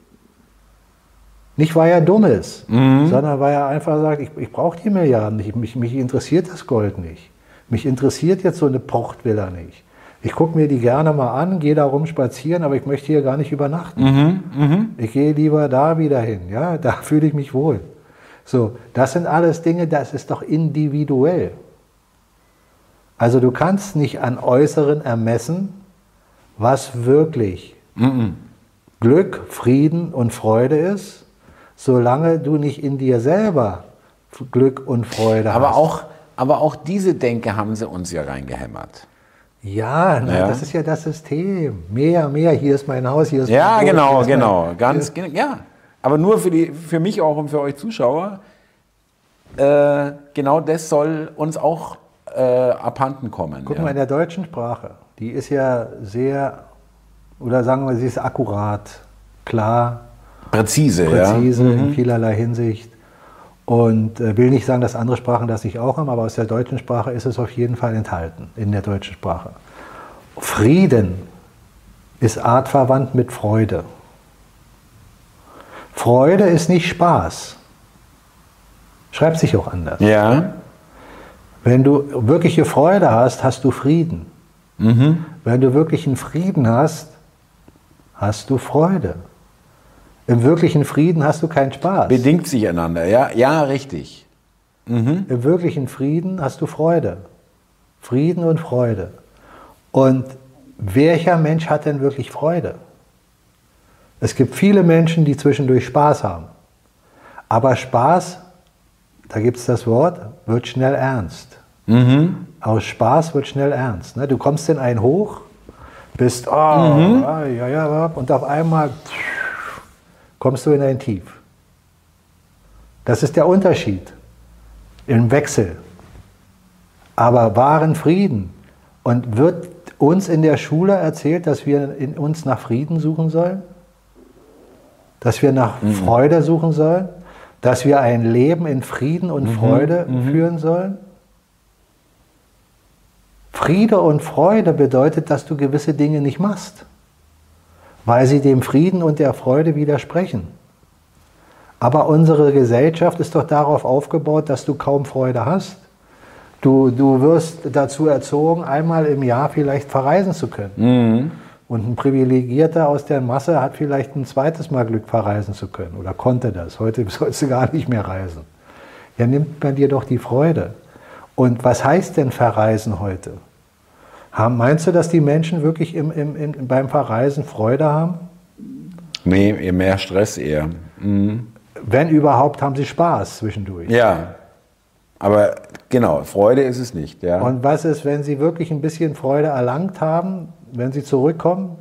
Nicht, weil er dumm ist, sondern weil er einfach sagt, ich, ich brauche die Milliarden nicht, mich, mich interessiert das Gold nicht. Mich interessiert jetzt so eine Prachtvilla nicht. Ich gucke mir die gerne mal an, gehe da rum spazieren, aber ich möchte hier gar nicht übernachten. Ich gehe lieber da wieder hin, ja, <laughs> da fühle ich mich wohl. So, das sind alles Dinge, das ist doch individuell. Also du kannst nicht an Äußeren ermessen, was wirklich Glück, Frieden und Freude ist, solange du nicht in dir selber Glück und Freude Aber hast. auch, aber auch diese Denke haben sie uns ja reingehämmert. Ja, na, Ja. das ist ja das System. Mehr, mehr, hier ist mein Haus, hier ist Ja, mein genau, hier ist mein- genau. Ganz, gen- ja. Aber nur für, die, für mich auch und für euch Zuschauer. Äh, genau das soll uns auch äh, abhanden kommen. Guck ja. mal, in der deutschen Sprache, die ist ja sehr, oder sagen wir, sie ist akkurat, klar, Präzise, präzise ja. in vielerlei Hinsicht. Und äh, will nicht sagen, dass andere Sprachen das nicht auch haben, aber aus der deutschen Sprache ist es auf jeden Fall enthalten, in der deutschen Sprache. Frieden ist artverwandt mit Freude. Freude ist nicht Spaß. Schreibt sich auch anders. Ja. Wenn du wirkliche Freude hast, hast du Frieden. Mhm. Wenn du wirklichen Frieden hast, hast du Freude. Im wirklichen Frieden hast du keinen Spaß. Bedingt sich einander, ja, ja, richtig. Im wirklichen Frieden hast du Freude. Frieden und Freude. Und welcher Mensch hat denn wirklich Freude? Es gibt viele Menschen, die zwischendurch Spaß haben. Aber Spaß, da gibt es das Wort, wird schnell ernst. Aus Spaß wird schnell ernst. Ne? Du kommst in einen Hoch, bist, oh, ah, ja, ja, und auf einmal kommst du in ein Tief. Das ist der Unterschied im Wechsel. Aber wahren Frieden. Und wird uns in der Schule erzählt, dass wir in uns nach Frieden suchen sollen? Dass wir nach Freude suchen sollen? Dass wir ein Leben in Frieden und Freude führen sollen? Friede und Freude bedeutet, dass du gewisse Dinge nicht machst, weil sie dem Frieden und der Freude widersprechen. Aber unsere Gesellschaft ist doch darauf aufgebaut, dass du kaum Freude hast. Du, du wirst dazu erzogen, einmal im Jahr vielleicht verreisen zu können. Und ein Privilegierter aus der Masse hat vielleicht ein zweites Mal Glück, verreisen zu können oder konnte das. Heute <laughs> sollst du gar nicht mehr reisen. Ja, nimmt man dir doch die Freude. Und was heißt denn verreisen heute? Haben, meinst du, dass die Menschen wirklich im, im, im, beim Verreisen Freude haben? Nee, mehr Stress eher. Wenn überhaupt, haben sie Spaß zwischendurch. Ja. Aber genau, Freude ist es nicht, ja. Und was ist, wenn sie wirklich ein bisschen Freude erlangt haben, wenn sie zurückkommen?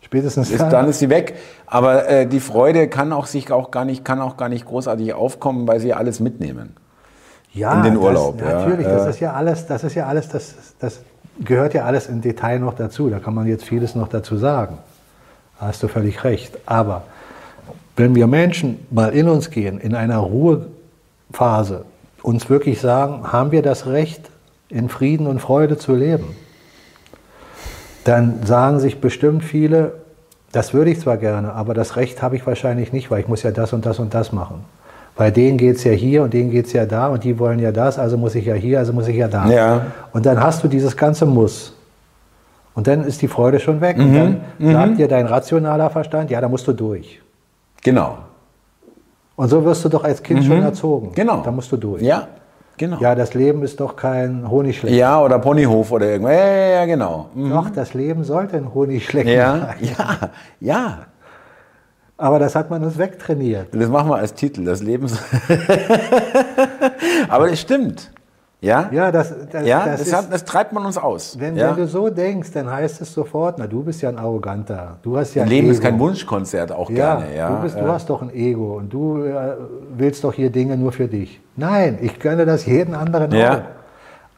Spätestens ist, dann ist sie weg. Aber äh, die Freude kann auch sich auch gar nicht, kann auch gar nicht großartig aufkommen, weil sie alles mitnehmen. ja, in den Urlaub, Das, ja. Natürlich, das Äh. ist ja alles, das ist ja alles, das, das gehört ja alles im Detail noch dazu. Da kann man jetzt vieles noch dazu sagen. Da hast du völlig recht. Aber wenn wir Menschen mal in uns gehen, in einer Ruhephase, uns wirklich sagen, haben wir das Recht, in Frieden und Freude zu leben, dann sagen sich bestimmt viele, das würde ich zwar gerne, aber das Recht habe ich wahrscheinlich nicht, weil ich muss ja das und das und das machen. Bei denen geht es ja hier und denen geht es ja da und die wollen ja das, also muss ich ja hier, also muss ich ja da. Ja. Und dann hast du dieses ganze Muss. Und dann ist die Freude schon weg. Mhm, Und dann sagt dir dein rationaler Verstand, ja, da musst du durch. Genau. Und so wirst du doch als Kind schon erzogen. Genau. Da musst du durch. Ja. Genau. Ja, das Leben ist doch kein Honigschlecken. Ja, oder Ponyhof oder irgendwas. Ja, ja, ja, genau. Mhm. Doch, das Leben sollte ein Honigschlecken Ja, sein. ja, ja. Aber das hat man uns wegtrainiert. Das machen wir als Titel, das Leben. <laughs> Aber das stimmt. Ja? Ja, das, das, Ja, das das, ist, hat, das treibt man uns aus. wenn, ja? wenn du so denkst, dann heißt es sofort, na du bist ja ein Arroganter. Du hast ja ein Leben ist Ego. kein Wunschkonzert, auch Ja, gerne. Ja, du, bist, du hast doch ein Ego und du äh, willst doch hier Dinge nur für dich. Nein, ich gönne das jeden anderen auch.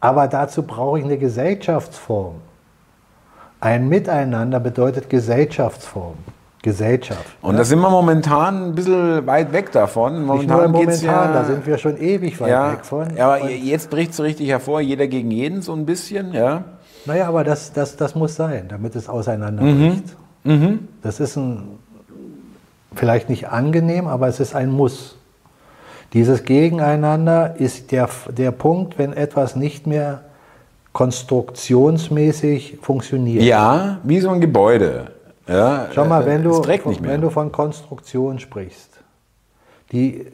Aber dazu brauche ich eine Gesellschaftsform. Ein Miteinander bedeutet Gesellschaftsform. Gesellschaft. Und da sind wir momentan ein bisschen weit weg davon. Momentan momentan, ja, da sind wir schon ewig weit ja, weg von. ja, aber Und- jetzt bricht es so richtig hervor, jeder gegen jeden so ein bisschen. Ja. Naja, aber das, das, das muss sein, damit es Mhm. auseinanderbricht. Das ist ein, vielleicht nicht angenehm, aber es ist ein Muss. Dieses Gegeneinander ist der, der Punkt, wenn etwas nicht mehr konstruktionsmäßig funktioniert. ja, wie so ein Gebäude. Ja, Schau mal, wenn du, mehr. wenn du von Konstruktion sprichst. Die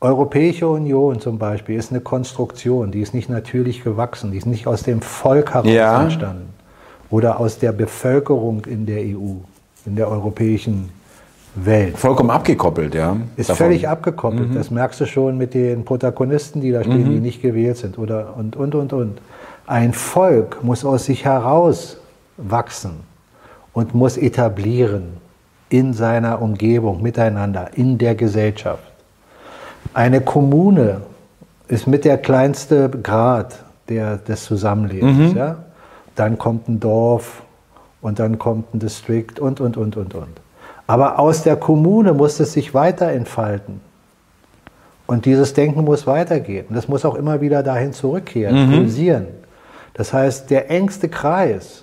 Europäische Union zum Beispiel ist eine Konstruktion, die ist nicht natürlich gewachsen, die ist nicht aus dem Volk heraus Ja. entstanden oder aus der Bevölkerung in der EU, in der europäischen Welt. Vollkommen abgekoppelt, ja. Ist davon. völlig abgekoppelt. Das merkst du schon mit den Protagonisten, die da stehen, die nicht gewählt sind. Oder und, und, und, und. Ein Volk muss aus sich heraus wachsen und muss etablieren in seiner Umgebung, miteinander, in der Gesellschaft. Eine Kommune ist mit der kleinste Grad der, des Zusammenlebens. Ja? Dann kommt ein Dorf und dann kommt ein Distrikt und, und, und, und, und. Aber aus der Kommune muss es sich weiter entfalten. Und dieses Denken muss weitergehen. Und das muss auch immer wieder dahin zurückkehren, pulsieren. Das heißt, der engste Kreis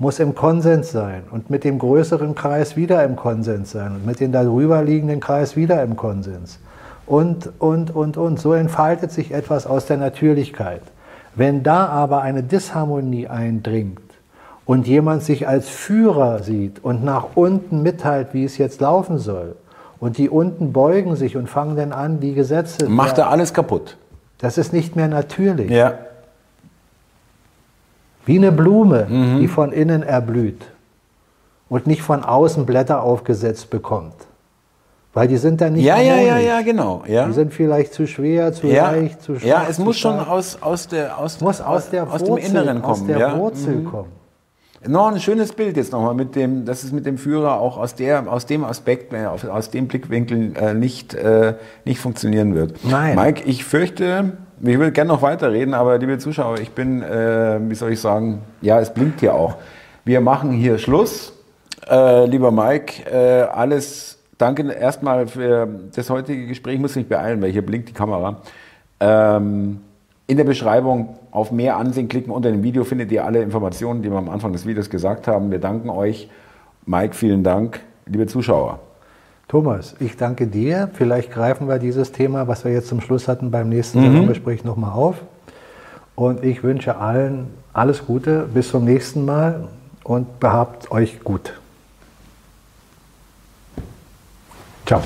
muss im Konsens sein und mit dem größeren Kreis wieder im Konsens sein und mit dem darüber liegenden Kreis wieder im Konsens. Und, und, und, und. So entfaltet sich etwas aus der Natürlichkeit. Wenn da aber eine Disharmonie eindringt und jemand sich als Führer sieht und nach unten mitteilt, wie es jetzt laufen soll, und die unten beugen sich und fangen dann an, die Gesetze. Macht er alles kaputt. Das ist nicht mehr natürlich. Ja. Wie eine Blume, Mhm. die von innen erblüht und nicht von außen Blätter aufgesetzt bekommt. Weil die sind dann nicht Ja, ja, ja, ja, genau. Ja. Die sind vielleicht zu schwer, zu ja. leicht, zu schwach. ja, es muss schon aus, aus, der, aus, muss aus, der aus Wurzel, dem Inneren kommen. aus der ja. Wurzel kommen. Noch ein schönes Bild jetzt nochmal mit dem, dass es mit dem Führer auch aus, der, aus dem Aspekt, äh, aus, aus dem Blickwinkel äh, nicht, äh, nicht funktionieren wird. Nein. Mike, ich fürchte, ich will gerne noch weiterreden, aber liebe Zuschauer, ich bin, äh, wie soll ich sagen, ja, es blinkt hier auch. Wir machen hier Schluss. Äh, lieber Mike, äh, alles, danke erstmal für das heutige Gespräch. Ich muss mich beeilen, weil hier blinkt die Kamera. Ähm, in der Beschreibung auf mehr Ansehen klicken unter dem Video findet ihr alle Informationen, die wir am Anfang des Videos gesagt haben. Wir danken euch. Mike, vielen Dank. Liebe Zuschauer. Thomas, ich danke dir. Vielleicht greifen wir dieses Thema, was wir jetzt zum Schluss hatten, beim nächsten Mhm. Salongespräch nochmal auf. Und ich wünsche allen alles Gute. Bis zum nächsten Mal und behabt euch gut. Ciao.